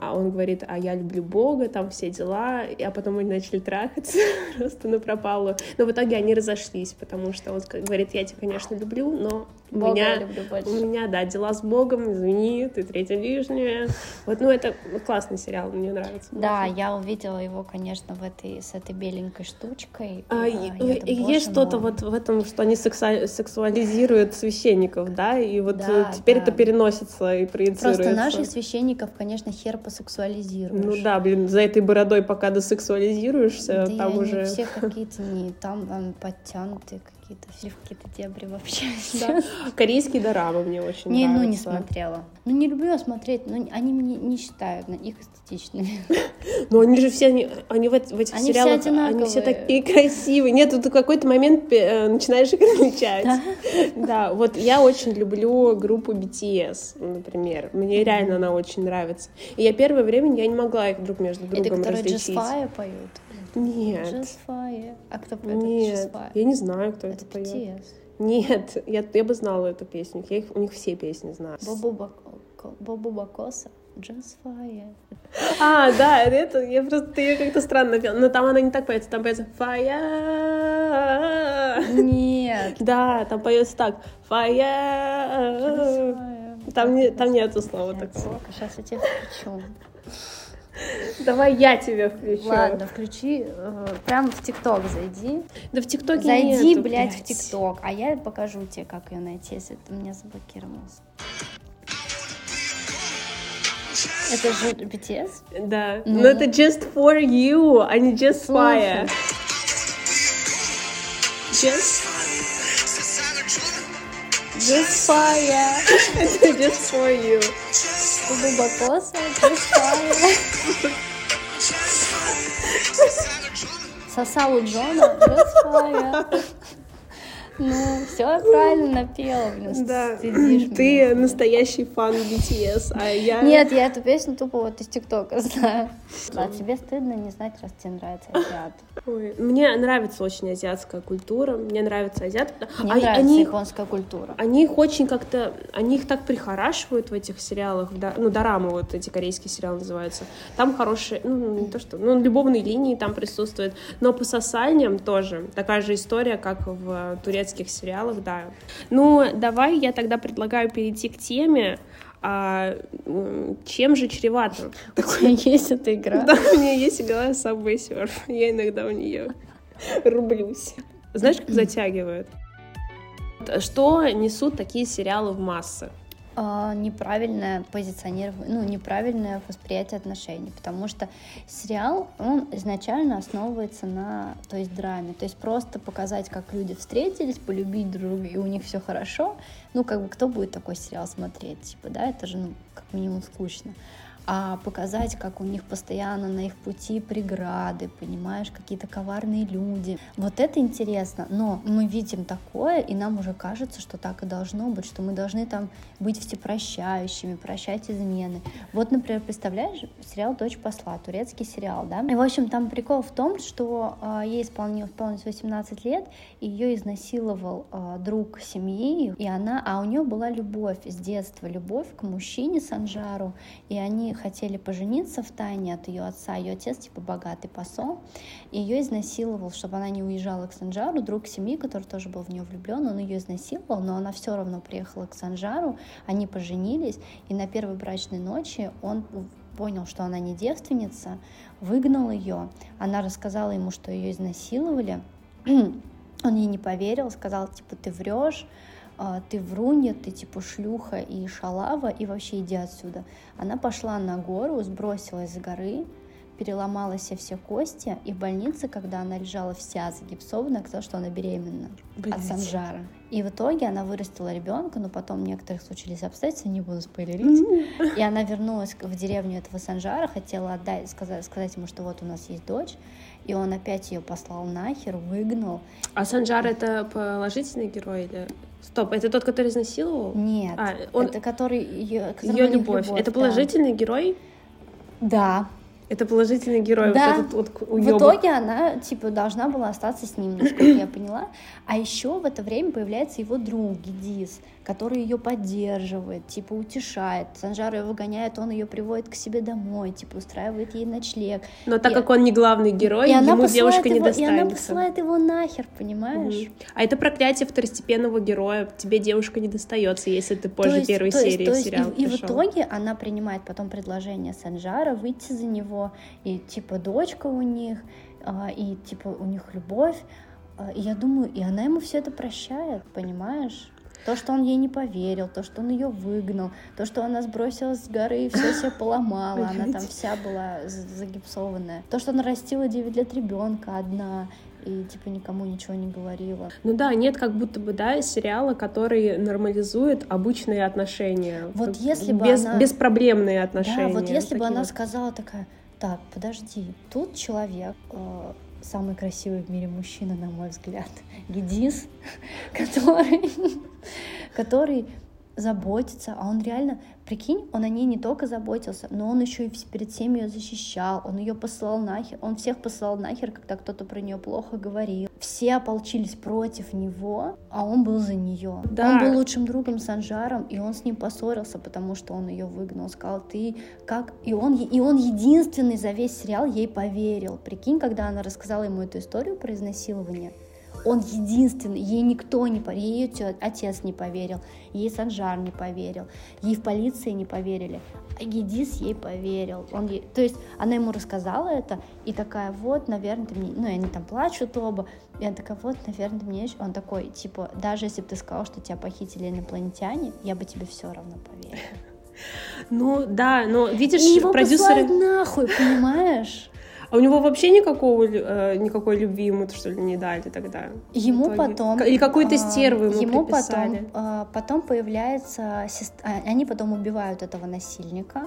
а он говорит, а я люблю Бога, там все дела, а потом они начали трахаться просто на пропалу. Но в итоге они разошлись, потому что он говорит, я тебя, конечно, люблю, но у Бога меня, я люблю больше. у меня, да, дела с Богом, извини, ты третья лишняя. Вот, ну это классный сериал, мне нравится. Да, я увидела его, конечно, в этой с этой беленькой штучкой. А, и, думаю, есть «Боже что-то мой». вот в этом, что они сексуализируют священников, да, и вот Да, э, теперь да. это переносится и проецируется. Просто наших священников, конечно, хер посексуализируешь. Ну да, блин, за этой бородой пока досексуализируешься, Да там уже... все какие-то не там, там подтянутые какие-то, все какие-то дебри вообще. Да. Корейские дорамы мне очень Не, ну не нравятся. смотрела. Ну не люблю я смотреть, но они мне не считают на их эстетичными. Но они же все, они, они в, в этих Они все сериалах, они одинаковые. все такие красивые. Нет, тут в какой-то момент э, начинаешь их различать. Да, вот я очень люблю группу BTS, например. Мне реально она очень нравится. И я первое время я не могла их друг между Это другом которые Just различить. Fire поют. Нет. Just Fire. А кто поет Нет, Just Fire? я не знаю, кто это, Это поет. BTS. Нет, я, я бы знала эту песню. Я их, у них все песни знаю. Бобу Бако- Бобу Бакоса. Just Fire. А, да, это я просто ты ее как-то странно пела. Но там она не так поется, там поется Fire. Нет. Да, там поется так. Fire. Там, не, там нету слова такого. Сейчас я тебе включу. Давай я тебе включу. Ладно, включи. э, Прям в ТикТок зайди. Да в ТикТоке Зайди, нету, блядь, в ТикТок. А я покажу тебе, как ее найти, если ты меня заблокировался. Это же BTS? Да, Ну. но это just for you, а не just fire. Just, Just Fire. это just for you. Бобу Бакоса. Just Fire. Сосалу Джона. Just Fire. Ну, все правильно напела, блин. Да, стыдишь ты меня. настоящий фан BTS, а я... Нет, я эту песню тупо вот из ТикТока знаю. А тебе стыдно не знать, раз тебе нравится азиат. Ой, мне нравится очень азиатская культура, мне нравится азиат. Мне А- нравится они, японская культура. они их очень как-то, они их так прихорашивают в этих сериалах, да, ну, дорамы вот эти корейские сериалы называются. Там хорошие, ну, не то что, ну, любовные линии там присутствуют, но по сосальням тоже такая же история, как в турецких сериалах, да. Ну, давай я тогда предлагаю перейти к теме, а, чем же чревато? У тебя есть эта игра? Да, у меня есть игра Subway Surf. Я иногда в нее рублюсь. Знаешь, как затягивают? Что несут такие сериалы в массы? А, неправильное позиционирование, ну, неправильное восприятие отношений, потому что сериал, он изначально основывается на, то есть, драме, то есть просто показать, как люди встретились, полюбить друг друга, и у них все хорошо, ну, как бы, кто будет такой сериал смотреть, типа, да, это же, ну, как минимум скучно. А показать, как у них постоянно на их пути преграды, понимаешь, какие-то коварные люди. Вот это интересно, но мы видим такое, и нам уже кажется, что так и должно быть, что мы должны там быть всепрощающими, прощать измены. Вот, например, представляешь, сериал «Дочь посла», турецкий сериал, да? И, в общем, там прикол в том, что а, ей исполнилось, исполнилось 18 лет, и ее изнасиловал а, друг семьи, и она, а у нее была любовь с детства, любовь к мужчине Санжару, и они хотели пожениться в тайне от ее отца, ее отец типа богатый посол, и ее изнасиловал, чтобы она не уезжала к Санжару, друг семьи, который тоже был в нее влюблен, он ее изнасиловал, но она все равно приехала к Санжару, они поженились, и на первой брачной ночи он понял, что она не девственница, выгнал ее, она рассказала ему, что ее изнасиловали, он ей не поверил, сказал, типа, ты врешь, ты врунья, ты типа шлюха и шалава, и вообще иди отсюда. Она пошла на гору, сбросилась с горы, переломала себе все кости, и в больнице, когда она лежала вся загипсована, оказалось, что она беременна от Блядь. Санжара. И в итоге она вырастила ребенка, но потом в некоторых случились обстоятельства, не буду спойлерить. И она вернулась в деревню этого Санжара, хотела отдать, сказать, сказать ему, что вот у нас есть дочь, и он опять ее послал нахер, выгнал. А Санжар это положительный герой или... Стоп, это тот, который изнасиловал? Нет, А, он- это который ее, Ее любовь. Это положительный герой? Да, Это положительный герой. Да. Вот этот вот В уёбок. итоге она, типа, должна была остаться с ним, насколько я поняла. А еще в это время появляется его друг Гедис, который ее поддерживает, типа, утешает. Санжару его выгоняет, он ее приводит к себе домой, типа, устраивает ей ночлег. Но так И- как он не главный герой, и она ему посылает девушка не его, И она достанется. посылает его нахер, понимаешь? Мгм. А это проклятие второстепенного героя. Тебе девушка не достается, если ты позже То есть- первой то серии то есть сериала и, и в итоге она принимает потом предложение Санжара выйти за него, и типа дочка у них, а, и типа у них любовь. А, И я думаю, и она ему все это прощает, понимаешь? То, что он ей не поверил, то, что он ее выгнал, то, что она сбросилась с горы и все себе поломала, она там вся была загипсованная. То, что она растила 9 лет ребенка одна и типа никому ничего не говорила. Ну да, нет как будто бы, да, сериала, который нормализует обычные отношения. Вот если бы без, она- Беспроблемные отношения. Да, вот если бы она сказала такая, так, подожди, тут человек, э, самый красивый в мире мужчина, на мой взгляд, Гедис, который, который заботится, а он реально, прикинь, он о ней не только заботился, но он еще и перед всеми ее защищал, он ее посылал нахер, он всех посылал нахер, когда кто-то про нее плохо говорил. Все ополчились против него, а он был за нее. Да. Он был лучшим другом Санжаром, и он с ним поссорился, потому что он ее выгнал, сказал, ты как... И он, и он единственный за весь сериал ей поверил. Прикинь, когда она рассказала ему эту историю про изнасилование, он единственный, ей никто не поверил, ей её отец не поверил, ей Санжар не поверил, ей в полиции не поверили, а Гедис ей поверил. Он ей... То есть она ему рассказала это, и такая, вот, наверное, ты мне... Ну, и они там плачут оба, и она такая, вот, наверное, ты мне... ещё-» Он такой, типа, даже если бы ты сказал, что тебя похитили инопланетяне, я бы тебе все равно поверила. Ну да, но видишь, И его продюсеры... нахуй, понимаешь? А у него вообще никакого, э, никакой любви ему, что ли, не дали тогда? Ему потом... Или какой-то а, стервы ему, Ему приписали. потом, а, потом появляется... сес- а, Они потом убивают этого насильника,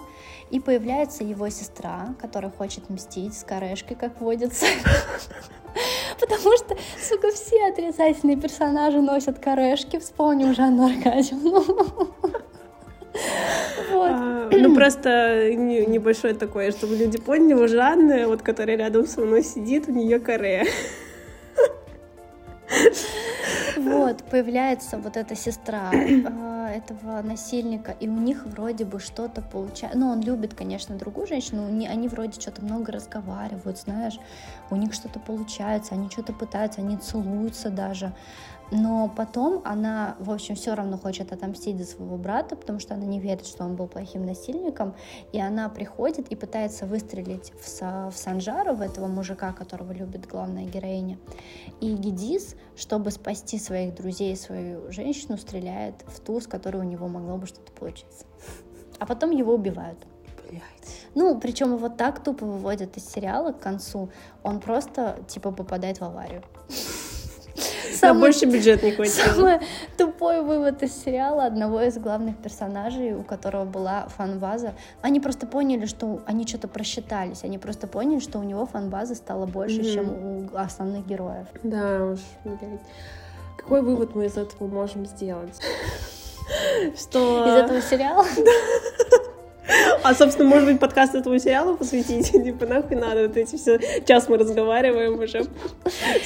и появляется его сестра, которая хочет мстить с корешкой, как водится. Потому что, сука, все отрицательные персонажи носят корешки. Вспомним Жанну Аркадьевну. Вот. А, ну просто не- небольшое такое, чтобы люди поняли, у Жанны, вот которая рядом со мной сидит, у нее коре. Вот, появляется вот эта сестра э, этого насильника, и у них вроде бы что-то получается. Ну, он любит, конечно, другую женщину, они вроде что-то много разговаривают, знаешь, у них что-то получается, они что-то пытаются, они целуются даже. Но потом она, в общем, все равно хочет отомстить за своего брата, потому что она не верит, что он был плохим насильником. И она приходит и пытается выстрелить в, Са- в Санжара, в этого мужика, которого любит главная героиня. И Гедис, чтобы спасти своих друзей и свою женщину, стреляет в ту, с которой у него могло бы что-то получиться. А потом его убивают. Блядь. Ну, причем его так тупо выводят из сериала к концу, он просто, типа, попадает в аварию. На Самый- больше бюджет не хватило. Самый тупой вывод из сериала одного из главных персонажей, у которого была фан-база. Они просто поняли, что они что-то просчитались. Они просто поняли, что у него фан-база стала больше, Мгм. чем у основных героев. Да уж, блядь. Какой вывод мы из этого можем сделать? Что... Из этого сериала А, собственно, может быть, подкаст этому сериалу посвятить? Типа, нахуй надо вот эти все... Час мы разговариваем уже.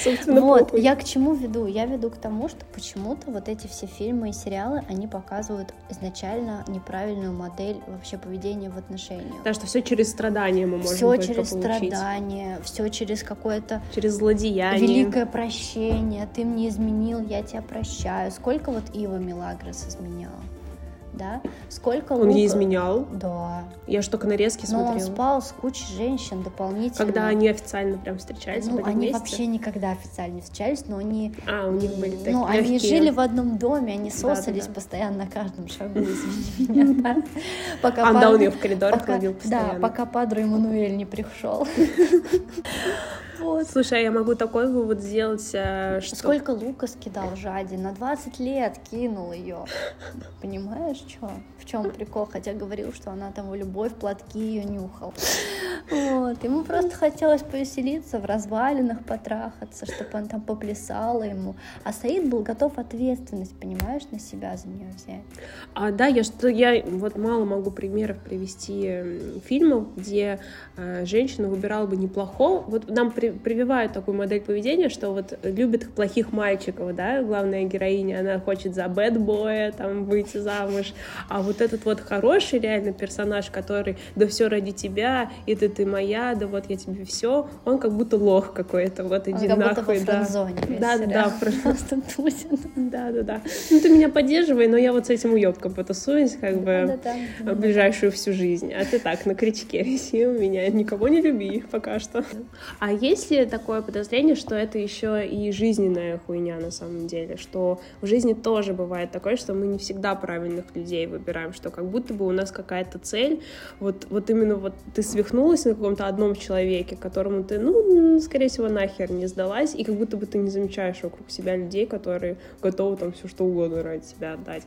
Собственно, Вот, похуй. я к чему веду? Я веду к тому, что почему-то вот эти все фильмы и сериалы, они показывают изначально неправильную модель вообще поведения в отношениях. Да, что все через страдания мы можем все через получить. страдания, все через какое-то Через злодеяние. великое прощение. Ты мне изменил, я тебя прощаю. Сколько вот Ива Милагрос изменяла? Да? Сколько Он ей Лука- изменял. Да. Я ж только нарезки Но он смотрела. спал с кучей женщин дополнительно. Когда они официально прям встречались, Ну, они вместе. вообще никогда официально не встречались, но они А, у них были такие ну, они легкие. жили в одном доме, они Да, да, сосались да. постоянно на каждом шагу, извини меня, да. Пока А, да, Пад- он ее в коридорах пока- ловил Да, постоянно. пока Падро Эммануэль не пришел. Вот. Слушай, а я могу такой вывод сделать, э, что... Сколько Лука скидал Жади? На 20 лет кинул ее. Понимаешь, что? В чем прикол? Хотя говорил, что она там в любовь платки ее нюхал. Вот. Ему просто хотелось повеселиться, в развалинах потрахаться, чтобы он там поплясал ему. А Саид был готов ответственность, понимаешь, на себя за нее взять. А, да, я что я вот мало могу примеров привести фильмов, где э, женщина выбирала бы неплохого. Вот нам при, прививают такую модель поведения, что вот любит плохих мальчиков, да, главная героиня, она хочет за бэтбоя там выйти замуж, а вот этот вот хороший реально персонаж, который да все ради тебя, и ты ты моя, да вот я тебе все, он как будто лох какой-то, вот иди он нахуй, да. Да, да, да, просто Да, да, да. Ну ты меня поддерживай, но я вот с этим уебком потусуюсь, как бы в ближайшую всю жизнь. А ты так на крючке виси у меня, никого не люби пока что. А есть ли такое подозрение, что это еще и жизненная хуйня на самом деле, что в жизни тоже бывает такое, что мы не всегда правильных людей выбираем, что как будто бы у нас какая-то цель, вот, вот именно вот ты свихнулась на каком-то одном человеке, которому ты, ну, скорее всего, нахер не сдалась, и как будто бы ты не замечаешь вокруг себя людей, которые готовы там все что угодно ради себя отдать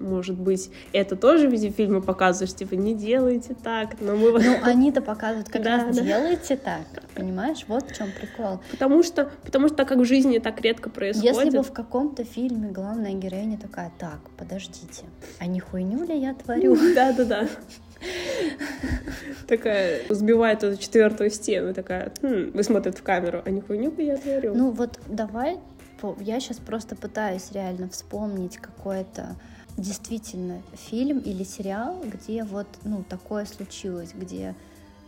может быть, это тоже в виде фильма показываешь, типа, не делайте так, но мы... Ну, они-то показывают, как да, раз да. делайте так, понимаешь? Вот в чем прикол. Потому что, потому что так как в жизни так редко происходит... Если бы в каком-то фильме главная героиня такая, так, подождите, а не хуйню ли я творю? Да-да-да. Такая сбивает эту четвертую стену, такая, хм, вы смотрите в камеру, а не хуйню я творю. Ну вот давай, я сейчас просто пытаюсь реально вспомнить какое-то действительно фильм или сериал, где вот ну, такое случилось, где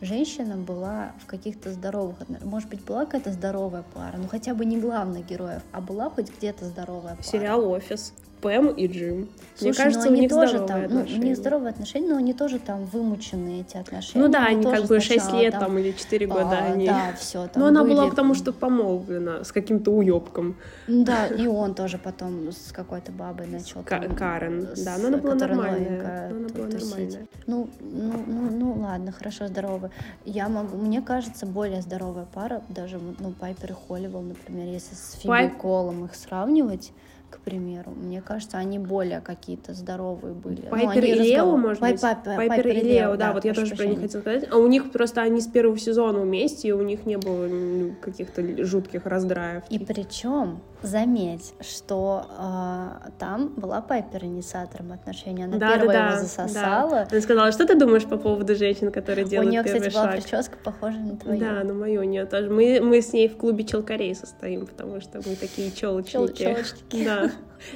женщина была в каких-то здоровых. Может быть, была какая-то здоровая пара, ну хотя бы не главных героев, а была хоть где-то здоровая пара. Сериал «Офис». Пэм и Джим. Слушай, Мне кажется, ну, они у них тоже там, отношения. ну, у них здоровые отношения, но они тоже там вымученные эти отношения. Ну да, они, они как бы 6 лет там, или 4 года а, они. Да, все. Но она были... была потому что помолвлена с каким-то уебком. Да, и он тоже потом с какой-то бабой начал. Там, Карен, с, да, но она была нормальная. Она была нормальная. Ну, ну, ну, ну, ладно, хорошо, здоровая. Я могу, мне кажется, более здоровая пара, даже, ну, Пайпер и Холливелл, например, если с Фиби Пайп... Колом их сравнивать, к примеру. Мне кажется, они более какие-то здоровые были. Ну, Пайпер ну, и Лео, может быть? Пайпер, Пайпер и Лео, да, да вот я тоже про них хотела сказать. А у них просто они с первого сезона вместе, и у них не было ну, каких-то жутких раздраев. И причем Заметь, что э, там была Пайпер инициатором отношений. Она да, первая да, его засосала. Да. Она сказала, что ты думаешь по поводу женщин, которые делают У нее, кстати, шаг? была прическа похожа на твою. Да, на мою у нее тоже. Мы, мы с ней в клубе челкарей состоим, потому что мы такие челочники. Чел челочники. Да,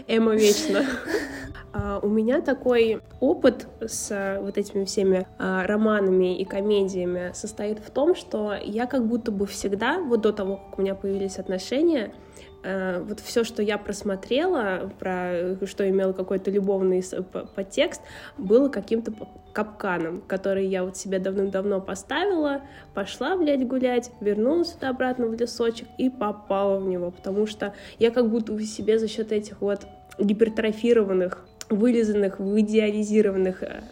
Эма вечно. А, у меня такой опыт с а, вот этими всеми романами и комедиями состоит в том, что я как будто бы всегда, вот до того, как у меня появились отношения, вот все, что я просмотрела, про что имело какой-то любовный подтекст, было каким-то капканом, который я вот себе давным-давно поставила, пошла, блядь, гулять, вернулась сюда обратно в лесочек и попала в него, потому что я как будто в себе за счет этих вот гипертрофированных вылизанных, идеализированных э,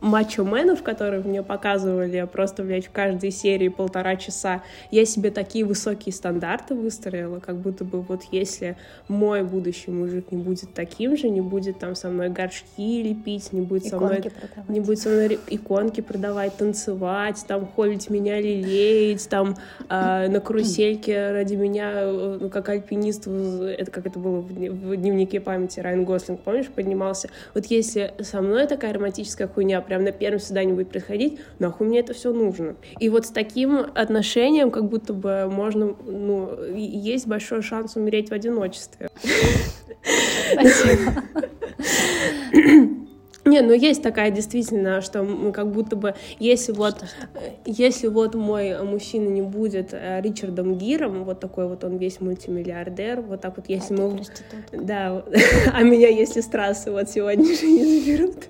мачо-менов, которые мне показывали просто, блядь, в каждой серии полтора часа, я себе такие высокие стандарты выстроила, как будто бы вот если мой будущий мужик не будет таким же, не будет там со мной горшки лепить, не будет со мной... Продавать. Не будет со мной иконки продавать, танцевать, там, холить меня, лелеять, там, э, на карусельке ради меня, э, ну, как альпинист, это как это было в, в дневнике памяти Райан Гослинг, помнишь, поднимался. Вот если со мной такая романтическая хуйня прям на первом свидании будет происходить, нахуй мне это все нужно. И вот с таким отношением как будто бы можно, ну, есть большой шанс умереть в одиночестве. Спасибо. Не, ну есть такая действительно, что как будто бы если вот если вот мой мужчина не будет э, Ричардом Гиром, вот такой вот он весь мультимиллиардер, вот так вот если а мы, да, а меня если с трассы вот сегодня же не заберут,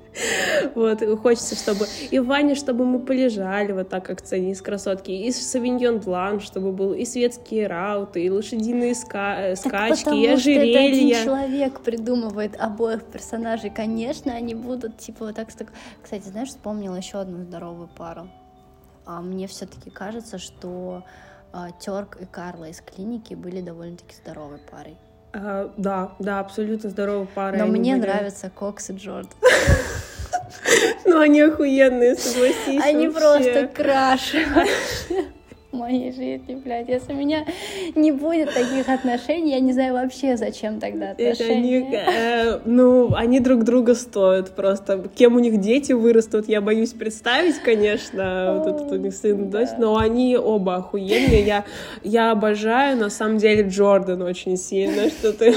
вот хочется, чтобы и Ваня, чтобы мы полежали вот так как ценис красотки, и Савиньон Блан, чтобы был и светские рауты, и лошадиные ска э, скачки, и ожерелья. Что это один человек придумывает обоих персонажей, конечно, они будут типа вот так, так. Кстати, знаешь, вспомнила еще одну здоровую пару. А мне все-таки кажется, что а, Терк и Карла из клиники были довольно-таки здоровой парой. А, да, да, абсолютно здоровая пара. Но мне были. нравятся Кокс и Джордан. Ну, они охуенные, согласись. Они просто краши в моей жизни, блядь. Если у меня не будет таких отношений, я не знаю вообще, зачем тогда Это они, отношения. э, ну, они друг друга стоят просто. Кем у них дети вырастут, я боюсь представить, конечно. Вот этот у них сын и дочь, но они оба охуенные. Я, я обожаю, на самом деле, Джордан очень сильно, что ты...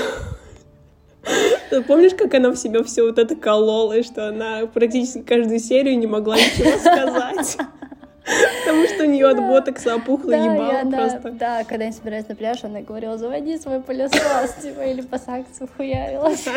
Ты помнишь, как она в себя все вот это колола, и что она практически каждую серию не могла ничего сказать? Потому что у нее от ботокса опухло Да, ебало она- просто. да, когда я собираюсь на пляж, она говорила, заводи свой пылесос, типа, или по саксу хуярилась.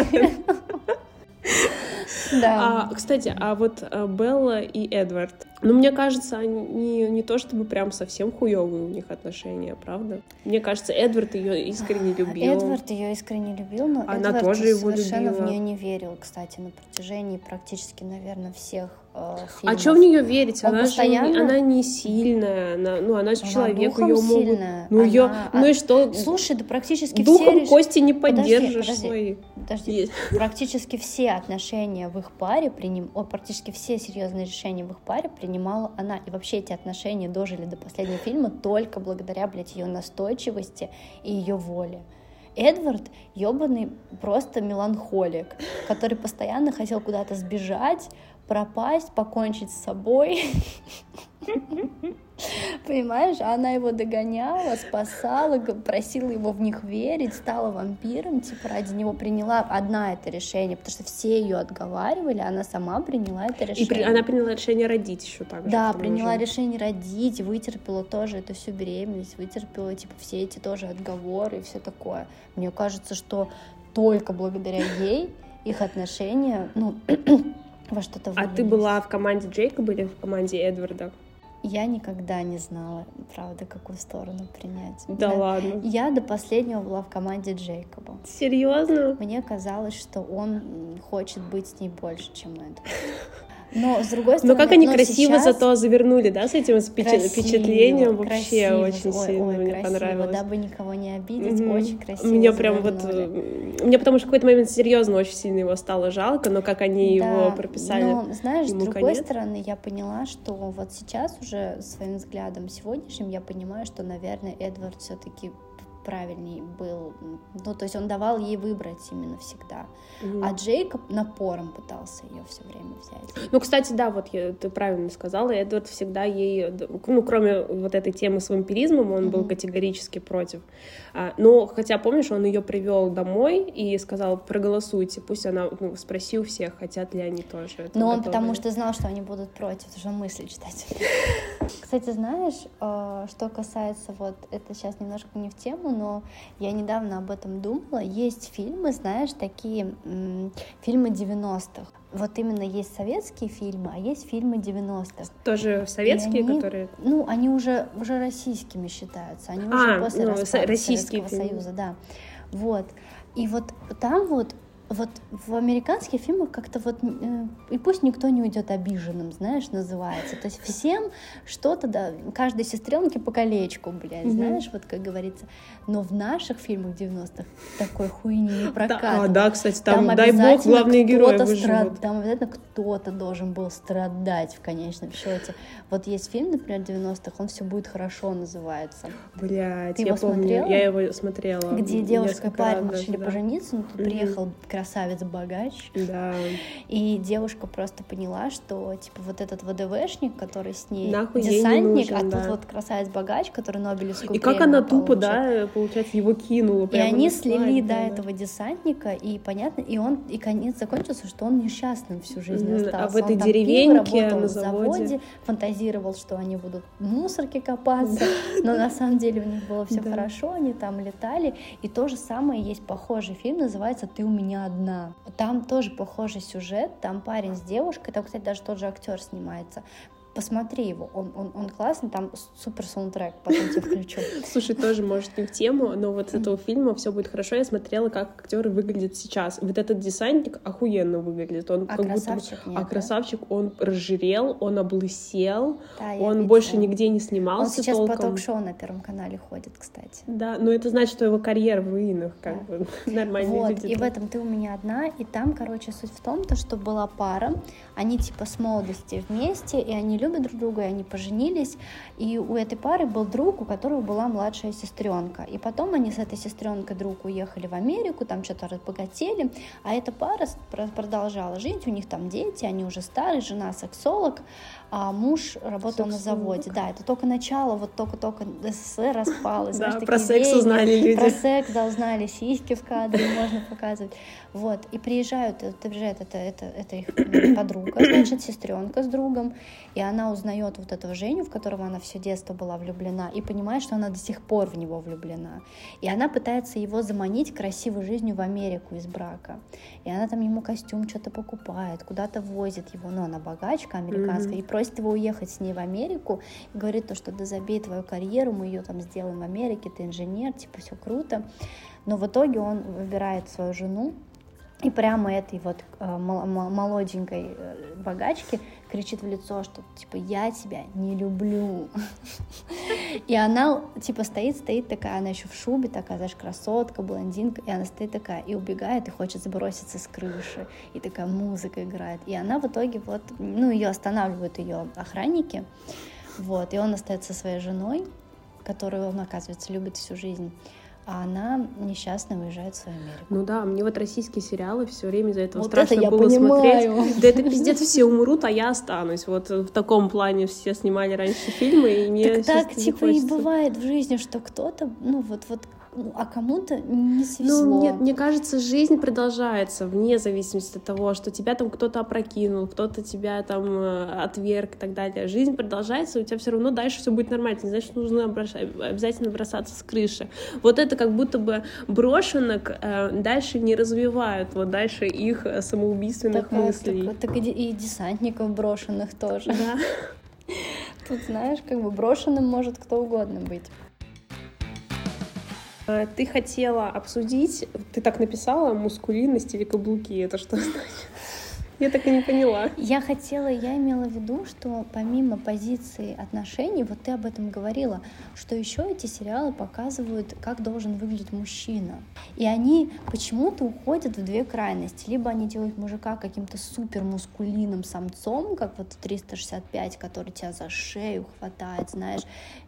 Да. А, кстати, а вот а, Белла и Эдвард, ну, мне кажется, они не то чтобы прям совсем хуевые у них отношения, правда? Мне кажется, Эдвард ее искренне любил. Эдвард ее искренне любил, но Она Эдвард тоже его совершенно любила. в нее не верил, кстати, на протяжении практически, наверное, всех э, А фильмов. что в нее верить? Он Она же постоянно- не, она не сильная, она, ну она же Она человек, ее могут. сильная, Ну ее, она- ну и что? Слушай, да практически Духом все... реш- кости не Подожди, поддержишь подожди. свои. Подожди, Есть. практически все отношения в их паре приним... О, практически все серьезные решения в их паре принимала она. И вообще эти отношения дожили до последнего фильма только благодаря, блядь, ее настойчивости и ее воле. Эдвард ебаный просто меланхолик, который постоянно хотел куда-то сбежать, пропасть, покончить с собой. Понимаешь, она его догоняла, спасала, просила его в них верить, стала вампиром, типа ради него приняла одна это решение, потому что все ее отговаривали, а она сама приняла это И решение. при- она приняла решение родить еще так же. Да, приняла же. решение родить, вытерпела тоже эту всю беременность, вытерпела, типа, все эти тоже отговоры и все такое. Мне кажется, что только благодаря ей их отношения, ну, во что-то А ты была в команде Джейкоба или в команде Эдварда? Я никогда не знала, правда, какую сторону принять. Да Я- ладно. Я до последнего была в команде Джейкоба. Серьезно? Мне казалось, что он хочет быть с ней больше, чем Эдвард. Но с другой стороны, Ну как они но красиво сейчас зато завернули, да, с этим красиво, впечатлением вообще красиво, очень ой, сильно ой, мне красиво, понравилось. Дабы никого не обидеть, Мгм. очень красиво. Мне прям вот, завернули. э, мне потому что в какой-то момент серьезно очень сильно его стало жалко, но как они Да, его прописали. Но, знаешь, с другой конец. стороны, я поняла, что вот сейчас уже своим взглядом сегодняшним я понимаю, что, наверное, Эдвард все-таки правильней был. Ну, то есть он давал ей выбрать именно всегда. Мгм. А Джейкоб напором пытался ее все время взять. Ну, кстати, да, вот я, ты правильно сказала, Эдвард всегда ей, ну, кроме вот этой темы с вампиризмом, он был Мгм. категорически против. А, но, хотя, помнишь, он ее привел домой и сказал, проголосуйте, пусть она, ну, спроси у всех, хотят ли они тоже. это Но он готовы потому ли». что знал, что они будут против, потому что он мысли читать. Кстати, знаешь, э, что касается вот, это сейчас немножко не в тему, но я недавно об этом думала. Есть фильмы, знаешь, такие м, фильмы 90-х. Вот именно есть советские фильмы, а есть фильмы 90-х. Тоже советские, они- которые... Ну, они уже, уже российскими считаются, они А, уже после ну, распада Советского фильмы. Союза, да. Вот. И вот там вот вот в американских фильмах как-то вот э, и пусть никто не уйдет обиженным, знаешь, называется. То есть всем что-то, да, каждой сестренке по колечку, блядь, Мгм. знаешь, вот как говорится. Но в наших фильмах 90-х такой хуйни не Да, а, прокатывает. да, кстати, там, дай бог, главные герои кто-то выживут. страд- Там обязательно кто-то должен был страдать в конечном счете. Вот есть фильм, например, 90-х, он все будет хорошо называется. Блядь, Ты я его помню, смотрела? я его смотрела. Где девушка и парень решили да. пожениться, но тут Мгм. приехал красавец-богач, Да. и девушка просто поняла, что типа вот этот ВДВшник, который с ней Нахуй ей не десантник, нужен, а да. тут вот красавец-богач, который Нобелевскую И как она тупо, получит. да, получается, его кинула. И они слили до да. этого десантника, и понятно, и он, и конец закончился, что он несчастным всю жизнь Мгм. А остался. в этой Он там пил, работал на в заводе. фантазировал, что они будут в мусорке копаться, но на самом деле у них было все хорошо, они там летали. И то же самое есть похожий фильм, называется «Ты у меня одна». Там тоже похожий сюжет, там парень с девушкой, там, кстати, даже тот же актер снимается. Посмотри его, он, он, он классный, там супер саундтрек, потом тебе включу. Слушай, тоже, может, не в тему, но вот с этого фильма все будет хорошо. Я смотрела, как актеры выглядят сейчас. Вот этот десантник охуенно выглядит. Он а как красавчик будто... нет, а красавчик, он разжирел, он облысел, Да, он видела. больше нигде не Он снимался сейчас по толком. ток-шоу на Первом канале ходит, кстати. Да, но это значит, что его карьера в руинах, как Да. бы нормально Вот, и в этом ты у меня одна, и там, короче, суть в том, то, что была пара, они типа с молодости вместе, и они любят друг друга, и они поженились, и у этой пары был друг, у которого была младшая сестренка, и потом они с этой сестренкой друг уехали в Америку, там что-то разбогатели, а эта пара продолжала жить, у них там дети, они уже старые, жена сексолог, а муж работал на заводе, да, это только начало, вот только-только СССР распалось, Да, знаешь, про секс узнали люди. Про секс, да, узнали, сиськи в кадре можно показывать. Вот, и приезжают, э, приезжает это, это, это их м, подруга, значит, сестренка с другом, и она узнает вот этого Женю, в которого она все детство была влюблена, и понимает, что она до сих пор в него влюблена. И она пытается его заманить красивой жизнью в Америку из брака. И она там ему костюм что-то покупает, куда-то возит его, но она богачка американская, и просит его уехать с ней в Америку, и говорит то, что да забей твою карьеру, мы ее там сделаем в Америке, ты инженер, типа все круто. Но в итоге он выбирает свою жену, и прямо этой вот э, мол- мол- молоденькой э, богачке кричит в лицо, что типа я тебя не люблю. И она типа стоит, стоит такая, она еще в шубе такая, знаешь, красотка, блондинка, и она стоит такая и убегает и хочет сброситься с крыши, и такая музыка играет, и она в итоге вот, ну ее останавливают ее охранники, вот, и он остается со своей женой, которую он оказывается любит всю жизнь, а она несчастно уезжает в свою Америку. Ну да, мне вот российские сериалы все время из-за этого Вот страшно это я было понимаю. смотреть. Да это пиздец, все умрут, а я останусь. Вот в таком плане все снимали раньше фильмы, и мне Так, так не типа и хочется. бывает в жизни, что кто-то, ну вот, вот, а кому-то не свезло. Ну, нет, мне кажется, жизнь продолжается вне зависимости от того, что тебя там кто-то опрокинул, кто-то тебя там э, отверг и так далее. Жизнь продолжается, у тебя все равно дальше все будет нормально. Не значит, нужно обращ- обязательно бросаться с крыши. Вот это как будто бы брошенок э, дальше не развивают, вот дальше их э, самоубийственных Так, а, мыслей. так- так и, и десантников брошенных тоже. Да. Тут, знаешь, как бы брошенным может кто угодно быть. Э, Ты хотела обсудить, ты так написала, мускулинность или каблуки, это что значит? Я так и не поняла. Я хотела, я имела в виду, что помимо позиции отношений, вот ты об этом говорила, что еще эти сериалы показывают, как должен выглядеть мужчина. И они почему-то уходят в две крайности. Либо они делают мужика каким-то супер мускулиным самцом, как вот 365, который тебя за шею хватает, знаешь.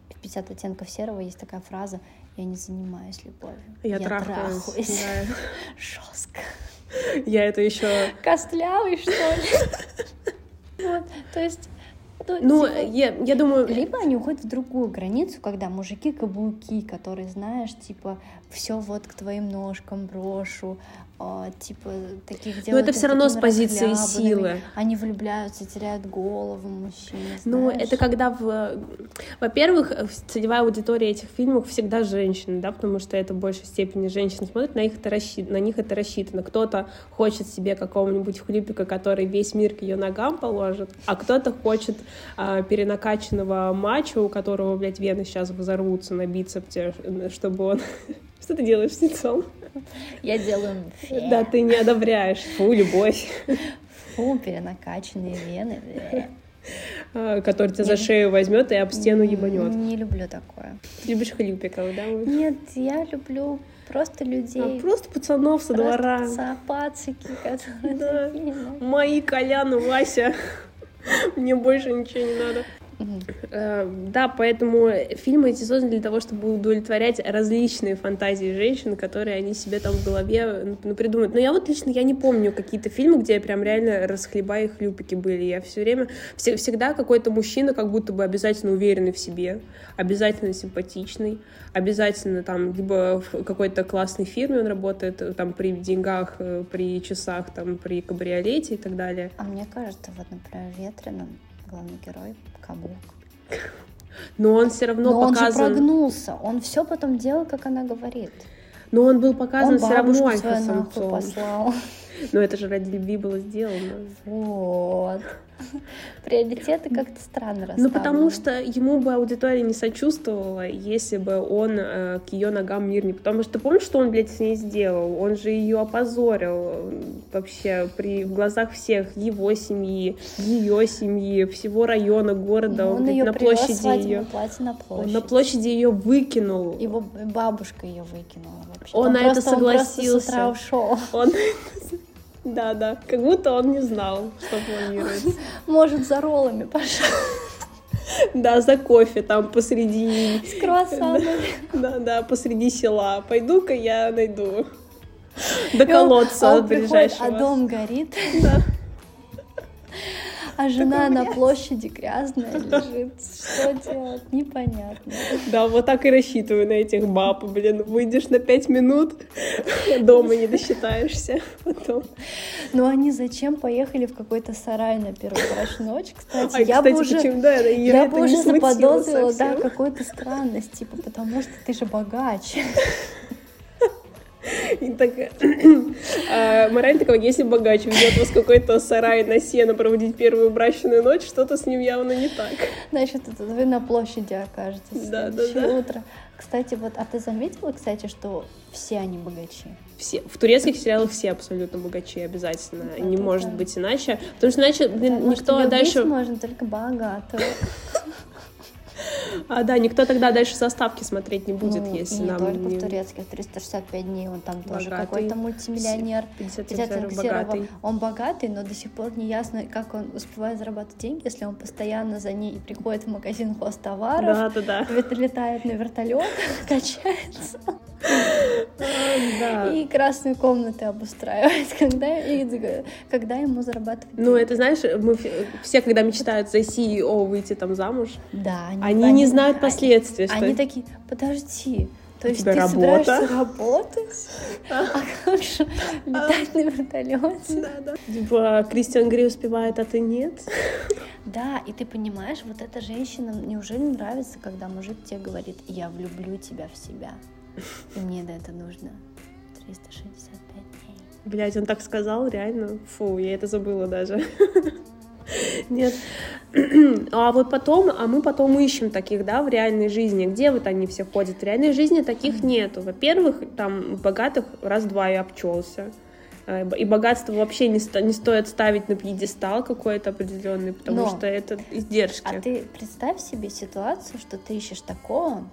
В 50 оттенков серого есть такая фраза «Я не занимаюсь любовью, Я, трахаюсь. да. Жестко. Я это еще. Костлявый, что ли? Вот, то есть... Ну, типа, я, я думаю, Либо они уходят в другую границу, когда мужики каблуки, которые, знаешь, типа, все вот к твоим ножкам брошу, типа, таких Но делают это их все равно с позиции силы. Они влюбляются, теряют голову мужчины, Ну, знаешь. это когда, в... во-первых, целевая аудитория этих фильмов всегда женщины, да, потому что это в большей степени женщины смотрят, на, их это расщи- на них это рассчитано. Кто-то хочет себе какого-нибудь хлюпика, который весь мир к ее ногам положит, а кто-то хочет а, перенакачанного мачо, у которого, блядь, вены сейчас взорвутся на бицепсе, э, чтобы он... Что ты делаешь с лицом? Я делаю фе, Да, ты не одобряешь. Фу, любовь. фу, перенакачанные вены. А, Который тебя за шею возьмет и об стену ебанет. Не люблю такое. Любишь хлюпиков, да? Нет, я люблю просто людей. А, Просто пацанов со двора. Просто пацики, которые... Да. Мои Колян Вася. Мне больше ничего не надо. Э, Да, поэтому фильмы эти созданы для того, чтобы удовлетворять различные фантазии женщин, которые они себе там в голове ну, придумают. Но я вот лично я не помню какие-то фильмы, где прям реально расхлебая и хлюпики были. Я все время, все- всегда какой-то мужчина как будто бы обязательно уверенный в себе, обязательно симпатичный, обязательно там либо в какой-то классной фирме он работает, э, там при деньгах, э, при часах, там при кабриолете и так далее. А мне кажется, вот, например, Ветреном главный герой каблук. Но он все равно Но он же показан. прогнулся, он все потом делал, как она говорит. Но он был показан он все равно альфа-самцом. послал. Но это же ради любви было сделано. Вот. Приоритеты как-то странно расставлены. Ну, потому что ему бы аудитория не сочувствовала, если бы он э, к ее ногам мир не... Потому что помнишь, что он, блядь, с ней сделал? Он же ее опозорил э, вообще при, в глазах всех его семьи, ее семьи, всего района, города. Ну, он, он ее на площади ее... на площадь. Он на площади ее выкинул. Его бабушка ее выкинула вообще. Он, он на просто, это согласился. Он с утра ушел. Он да, да. Как будто он не знал, что планируется. Может, за роллами пошел. Да, за кофе там посреди... С круассанами. Да, да, посреди села. Пойду-ка я найду до колодца а ближайшего. А дом горит. Да. А жена на площади грязная лежит. Что делать? Непонятно. Да, вот так и рассчитываю на этих баб. Блин, выйдешь на пять минут, дома не досчитаешься потом. Ну они зачем поехали в какой-то сарай на первую ночь, кстати? А, я кстати, бы уже, почему, да, я бы уже заподозрила, да, какую-то странность, типа, потому что ты же богач. И так, а, мораль такого, если богач ведет вас какой-то сарай на сено проводить первую брачную ночь, что-то с ним явно не так. Значит, вы на площади окажетесь да, да, да. утро. Кстати, вот, а ты заметила, кстати, что все они богачи? Все. В турецких сериалах все абсолютно богачи, обязательно. Да, не может да. быть иначе. Потому что иначе, блин, да, никто может, дальше... можно только богатого. А, да, никто тогда дальше составки смотреть не будет, ну, если не нам только не... в турецких 365 дней, он там богатый, тоже какой-то мультимиллионер. 50 богатый. Он богатый, но до сих пор не ясно, как он успевает зарабатывать деньги, если он постоянно за ней приходит в магазин хостоваров, да, да, да. летает на вертолет, качается. Да. И красные комнаты обустраивать, когда, и, когда ему зарабатывать. Ну, это знаешь, мы все, когда мечтают за CEO выйти там замуж, да, они, они не знают последствий. Они, они такие, подожди, то есть ты работа? собираешься работать? А как же летать на вертолете? Да, да. Типа Кристиан Грей успевает, а ты нет? Да, и ты понимаешь, вот эта женщина, неужели нравится, когда мужик тебе говорит, я влюблю тебя в себя, и мне на это нужно 365 дней. Блять, он так сказал, реально? Фу, я это забыла даже. Нет. А вот потом, а мы потом ищем таких, да, в реальной жизни. Где вот они все ходят? В реальной жизни таких нету. Во-первых, там богатых раз-два и обчелся. И богатство вообще не, сто, не стоит ставить на пьедестал какой-то определенный, потому Но, что это издержки. А ты представь себе ситуацию, что ты ищешь такого,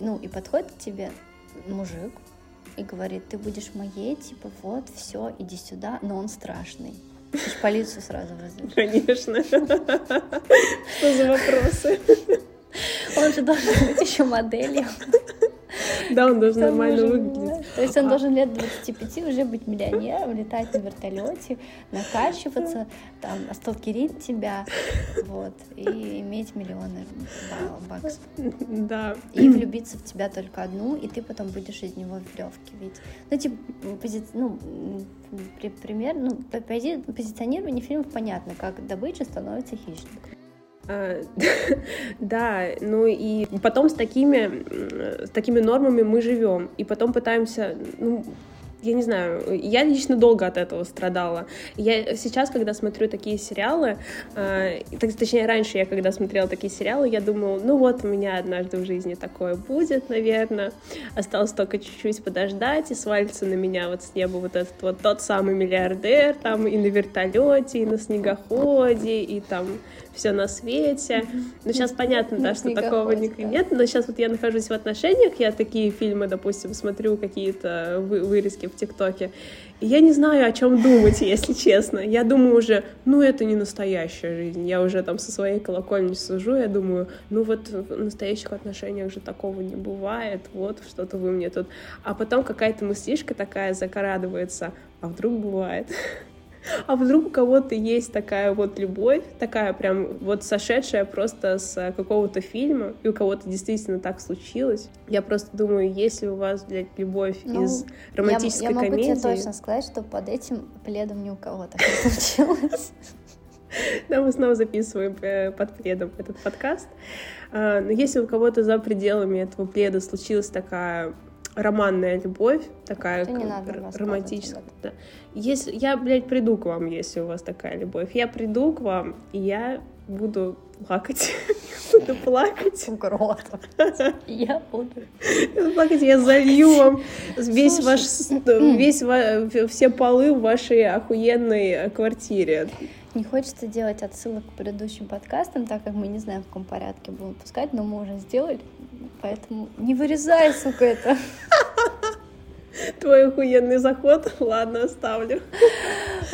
ну и подходит к тебе мужик и говорит, ты будешь моей, типа вот, все, иди сюда, но он страшный. Ты же полицию сразу вызовешь. Конечно. Что за вопросы? Он же должен быть еще моделью. Да, он должен нормально выглядеть. То есть он должен лет 25 уже быть миллионером, летать на вертолете, накачиваться, там, осталкерить тебя, вот, и иметь миллионы баксов. Да. И влюбиться в тебя только одну, и ты потом будешь из него веревки ведь. Ну, типа, пози... ну, при, пример, ну, пози... позиционирование фильмов понятно, как добыча становится хищником. А, да, ну и потом с такими, с такими нормами мы живем, и потом пытаемся, ну, я не знаю, я лично долго от этого страдала. Я сейчас, когда смотрю такие сериалы, э, точнее, раньше я, когда смотрела такие сериалы, я думала, ну вот, у меня однажды в жизни такое будет, наверное. Осталось только чуть-чуть подождать, и свалится на меня вот с неба вот этот вот тот самый миллиардер, там и на вертолете, и на снегоходе, и там все на свете. Но сейчас понятно, да, что такого никак нет. Но сейчас вот я нахожусь в отношениях, я такие фильмы, допустим, смотрю какие-то вырезки в ТикТоке. И я не знаю, о чем думать, если честно. Я думаю уже, ну это не настоящая жизнь. Я уже там со своей колокольни сужу, я думаю, ну вот в настоящих отношениях же такого не бывает, вот что-то вы мне тут. А потом какая-то мыслишка такая закрадывается, а вдруг бывает. А вдруг у кого-то есть такая вот любовь, такая прям вот сошедшая просто с какого-то фильма, и у кого-то действительно так случилось. Я просто думаю, если у вас, блядь, любовь ну, из романтической я, я могу комедии... тебе точно сказать, что под этим пледом ни у кого так не случилось. Да, мы снова записываем э, под пледом этот подкаст. А, но если у кого-то за пределами этого пледа случилась такая романная любовь, такая не надо романтическая. да. Если я, блядь, приду к вам, если у вас такая любовь. Я приду к вам, и я буду плакать. буду плакать. Угроза. Я буду. Буду плакать, я залью вам весь ваш, весь ва- все полы в вашей охуенной квартире. Не хочется делать отсылок к предыдущим подкастам, так как мы не знаем, в каком порядке будем пускать, но мы уже сделали. Поэтому не вырезай, сука, это. Твой охуенный заход, ладно, оставлю.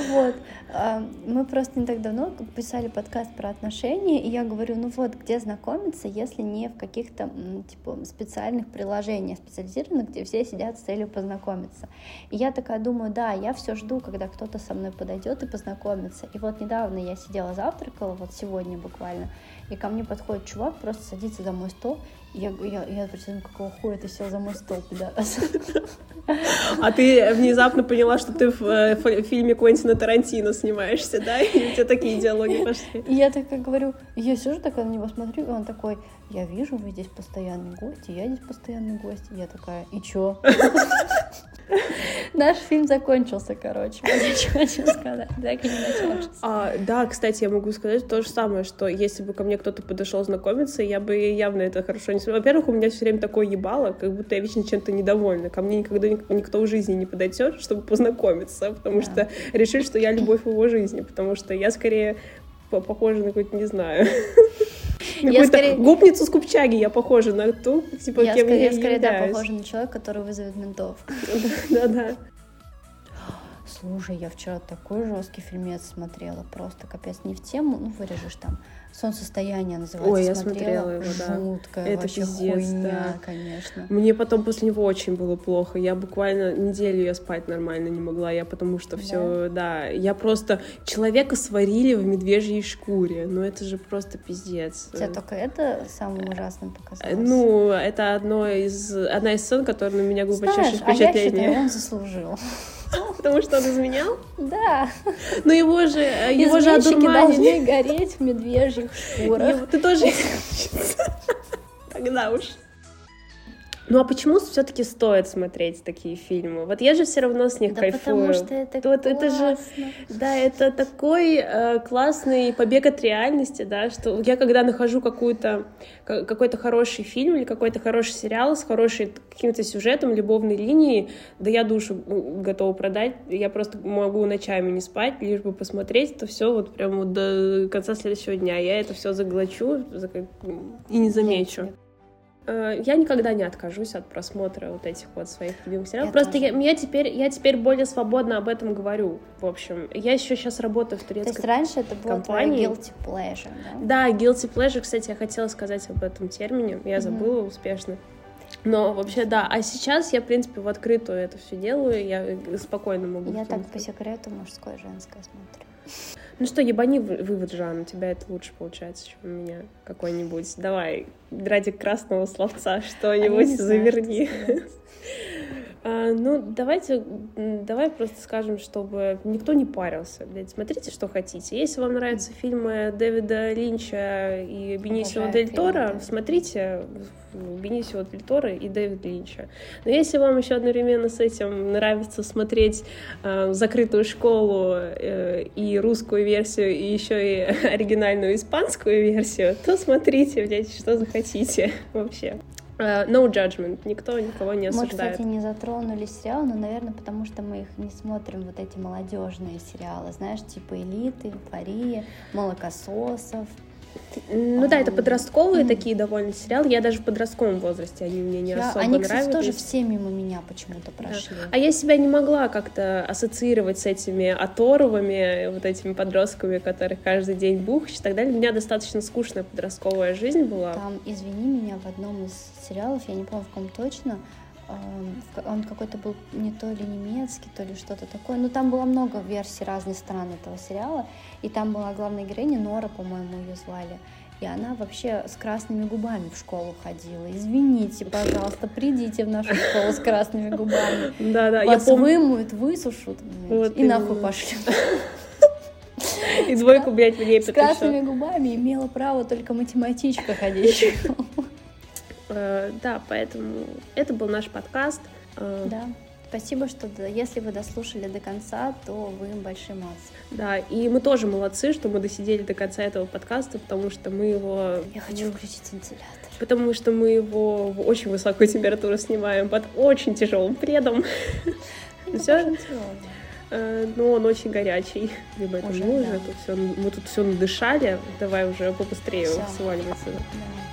Вот. А, Мы просто не так давно писали подкаст про отношения, и я говорю, ну вот, где знакомиться, если не в каких-то типа специальных приложениях специализированных, где все сидят с целью познакомиться. И я такая думаю, да, я все жду, когда кто-то со мной подойдет и познакомится. И вот недавно я сидела завтракала, вот сегодня буквально, и ко мне подходит чувак, просто садится за мой стол, и я, я, я представляю, какого хуя ты сел за мой стол, пидорас. А ты внезапно поняла, что ты в э, фи- фильме Квентина Тарантино снимаешься, да? И у тебя такие диалоги пошли. И я такая говорю, я сижу такая на него смотрю, и он такой, я вижу, вы здесь постоянный гость, и я здесь постоянный гость. И я такая, и чё? Наш фильм закончился, короче. Я что хочу сказать. Так и не начался. А, да, кстати, я могу сказать то же самое, что если бы ко мне кто-то подошел знакомиться, я бы явно это хорошо не смотрела. Во-первых, у меня все время такое ебало, как будто я вечно чем-то недовольна. Ко мне никогда ник- никто в жизни не подойдет, чтобы познакомиться, потому Да. что решит, что я любовь его жизни, потому что я скорее по- похожа на какую-то, не знаю, на Я скорее- гопницу с Купчаги, я похожа на ту, типа, Я кем скорее, я скорее, да, похожа на человека, который вызовет ментов. Да-да. Слушай, я вчера такой жесткий фильмец смотрела, просто капец, не в тему, ну вырежешь там. Солнцестояние называется. Ой, я смотрела. смотрела его, да. Жуткая Это вообще пиздец, хуйня, да. конечно. Мне потом после него очень было плохо. Я буквально неделю я спать нормально не могла. Я потому что все, да. Я просто человека сварили в медвежьей шкуре. Ну это же просто пиздец. Тебе только это самым ужасным Э, показалось? Ну, это одно из, одна из сцен, которая на меня глубочайшее Знаешь, а я впечатление. считаю, он заслужил. Потому что он изменял. Да. Но его же, э, его же одурманили. должны гореть в медвежьих шкурах. Ты тоже Тогда уж. Ну а почему все-таки стоит смотреть такие фильмы? Вот я же все равно с них Да кайфую. потому что это Вот это же, классно. да, это такой э, классный побег от реальности, да, что я когда нахожу какую-то ка- какой-то хороший фильм или какой-то хороший сериал с хорошим каким-то сюжетом, любовной линией, да я душу готова продать, я просто могу ночами не спать, лишь бы посмотреть это все вот прям вот до конца следующего дня. Я это все заглочу и не замечу. Э, Я никогда не откажусь от просмотра вот этих вот своих любимых сериалов. Я Просто тоже. я, я теперь я теперь более свободно об этом говорю. В общем, я еще сейчас работаю в То есть турецкой. раньше это было компании. guilty pleasure, да? Да, guilty pleasure, кстати, я хотела сказать об этом термине, я забыла успешно. Но вообще да, а сейчас я, в принципе, в открытую это все делаю, я спокойно могу. Я так по секрету мужское и женское смотрю. Ну что, ебани вы- вывод, Жан, у тебя это лучше получается, чем у меня какой-нибудь. Давай, ради красного словца А что-нибудь знаю, заверни. А, ну, давайте, давай просто скажем, чтобы никто не парился. Блядь, смотрите, что хотите. Если вам нравятся фильмы Дэвида Линча и Бенисио Дель Торо, Дэвида. смотрите Бенисио Дель Торо и Дэвид Линча. Но если вам еще одновременно с этим нравится смотреть э, закрытую школу э, и русскую версию, и еще и оригинальную испанскую версию, то смотрите, блядь, что захотите вообще. Э, no judgment, никто никого не Мы, осуждает. кстати, не затронули сериалы, но, наверное, потому что мы их не смотрим, вот эти молодежные сериалы, знаешь, типа «Элиты», «Эйфория», «Молокососов». Ну да, это подростковые м. такие довольно сериалы. Я даже в подростковом возрасте они мне не Я- особо Они, кстати, нравились. тоже все мимо меня почему-то прошли. А я себя не могла как-то ассоциировать с этими оторвами, вот этими подростками, которых каждый день бухаешь и так далее. У меня достаточно скучная подростковая жизнь была. Там, извини меня, в одном из сериалов, я не помню в каком точно, он какой-то был не то ли немецкий, то ли что-то такое. Но там было много версий разных стран этого сериала. И там была главная героиня, Нора, по-моему, ее звали. И она вообще с красными губами в школу ходила. Извините, пожалуйста, придите в нашу школу с красными губами. Да-да, я Вас помню. вымоют, высушат Вот и нахуй именно. пошлют. И двойку, блядь, мне С красными губами имела право только математичка ходить в школу. Э, да, поэтому это был наш подкаст. Э, да. Спасибо, что если вы дослушали до конца, то вы большие молодцы. Да, и мы тоже молодцы, что мы досидели до конца этого подкаста, потому что мы его... Я хочу включить вентилятор. Потому что мы его в очень высокую температуру снимаем под очень тяжелым предом. Все. Э, но он очень горячий. Либо это уже, тут все, мы тут все надышали. Давай уже побыстрее сваливаться. Да.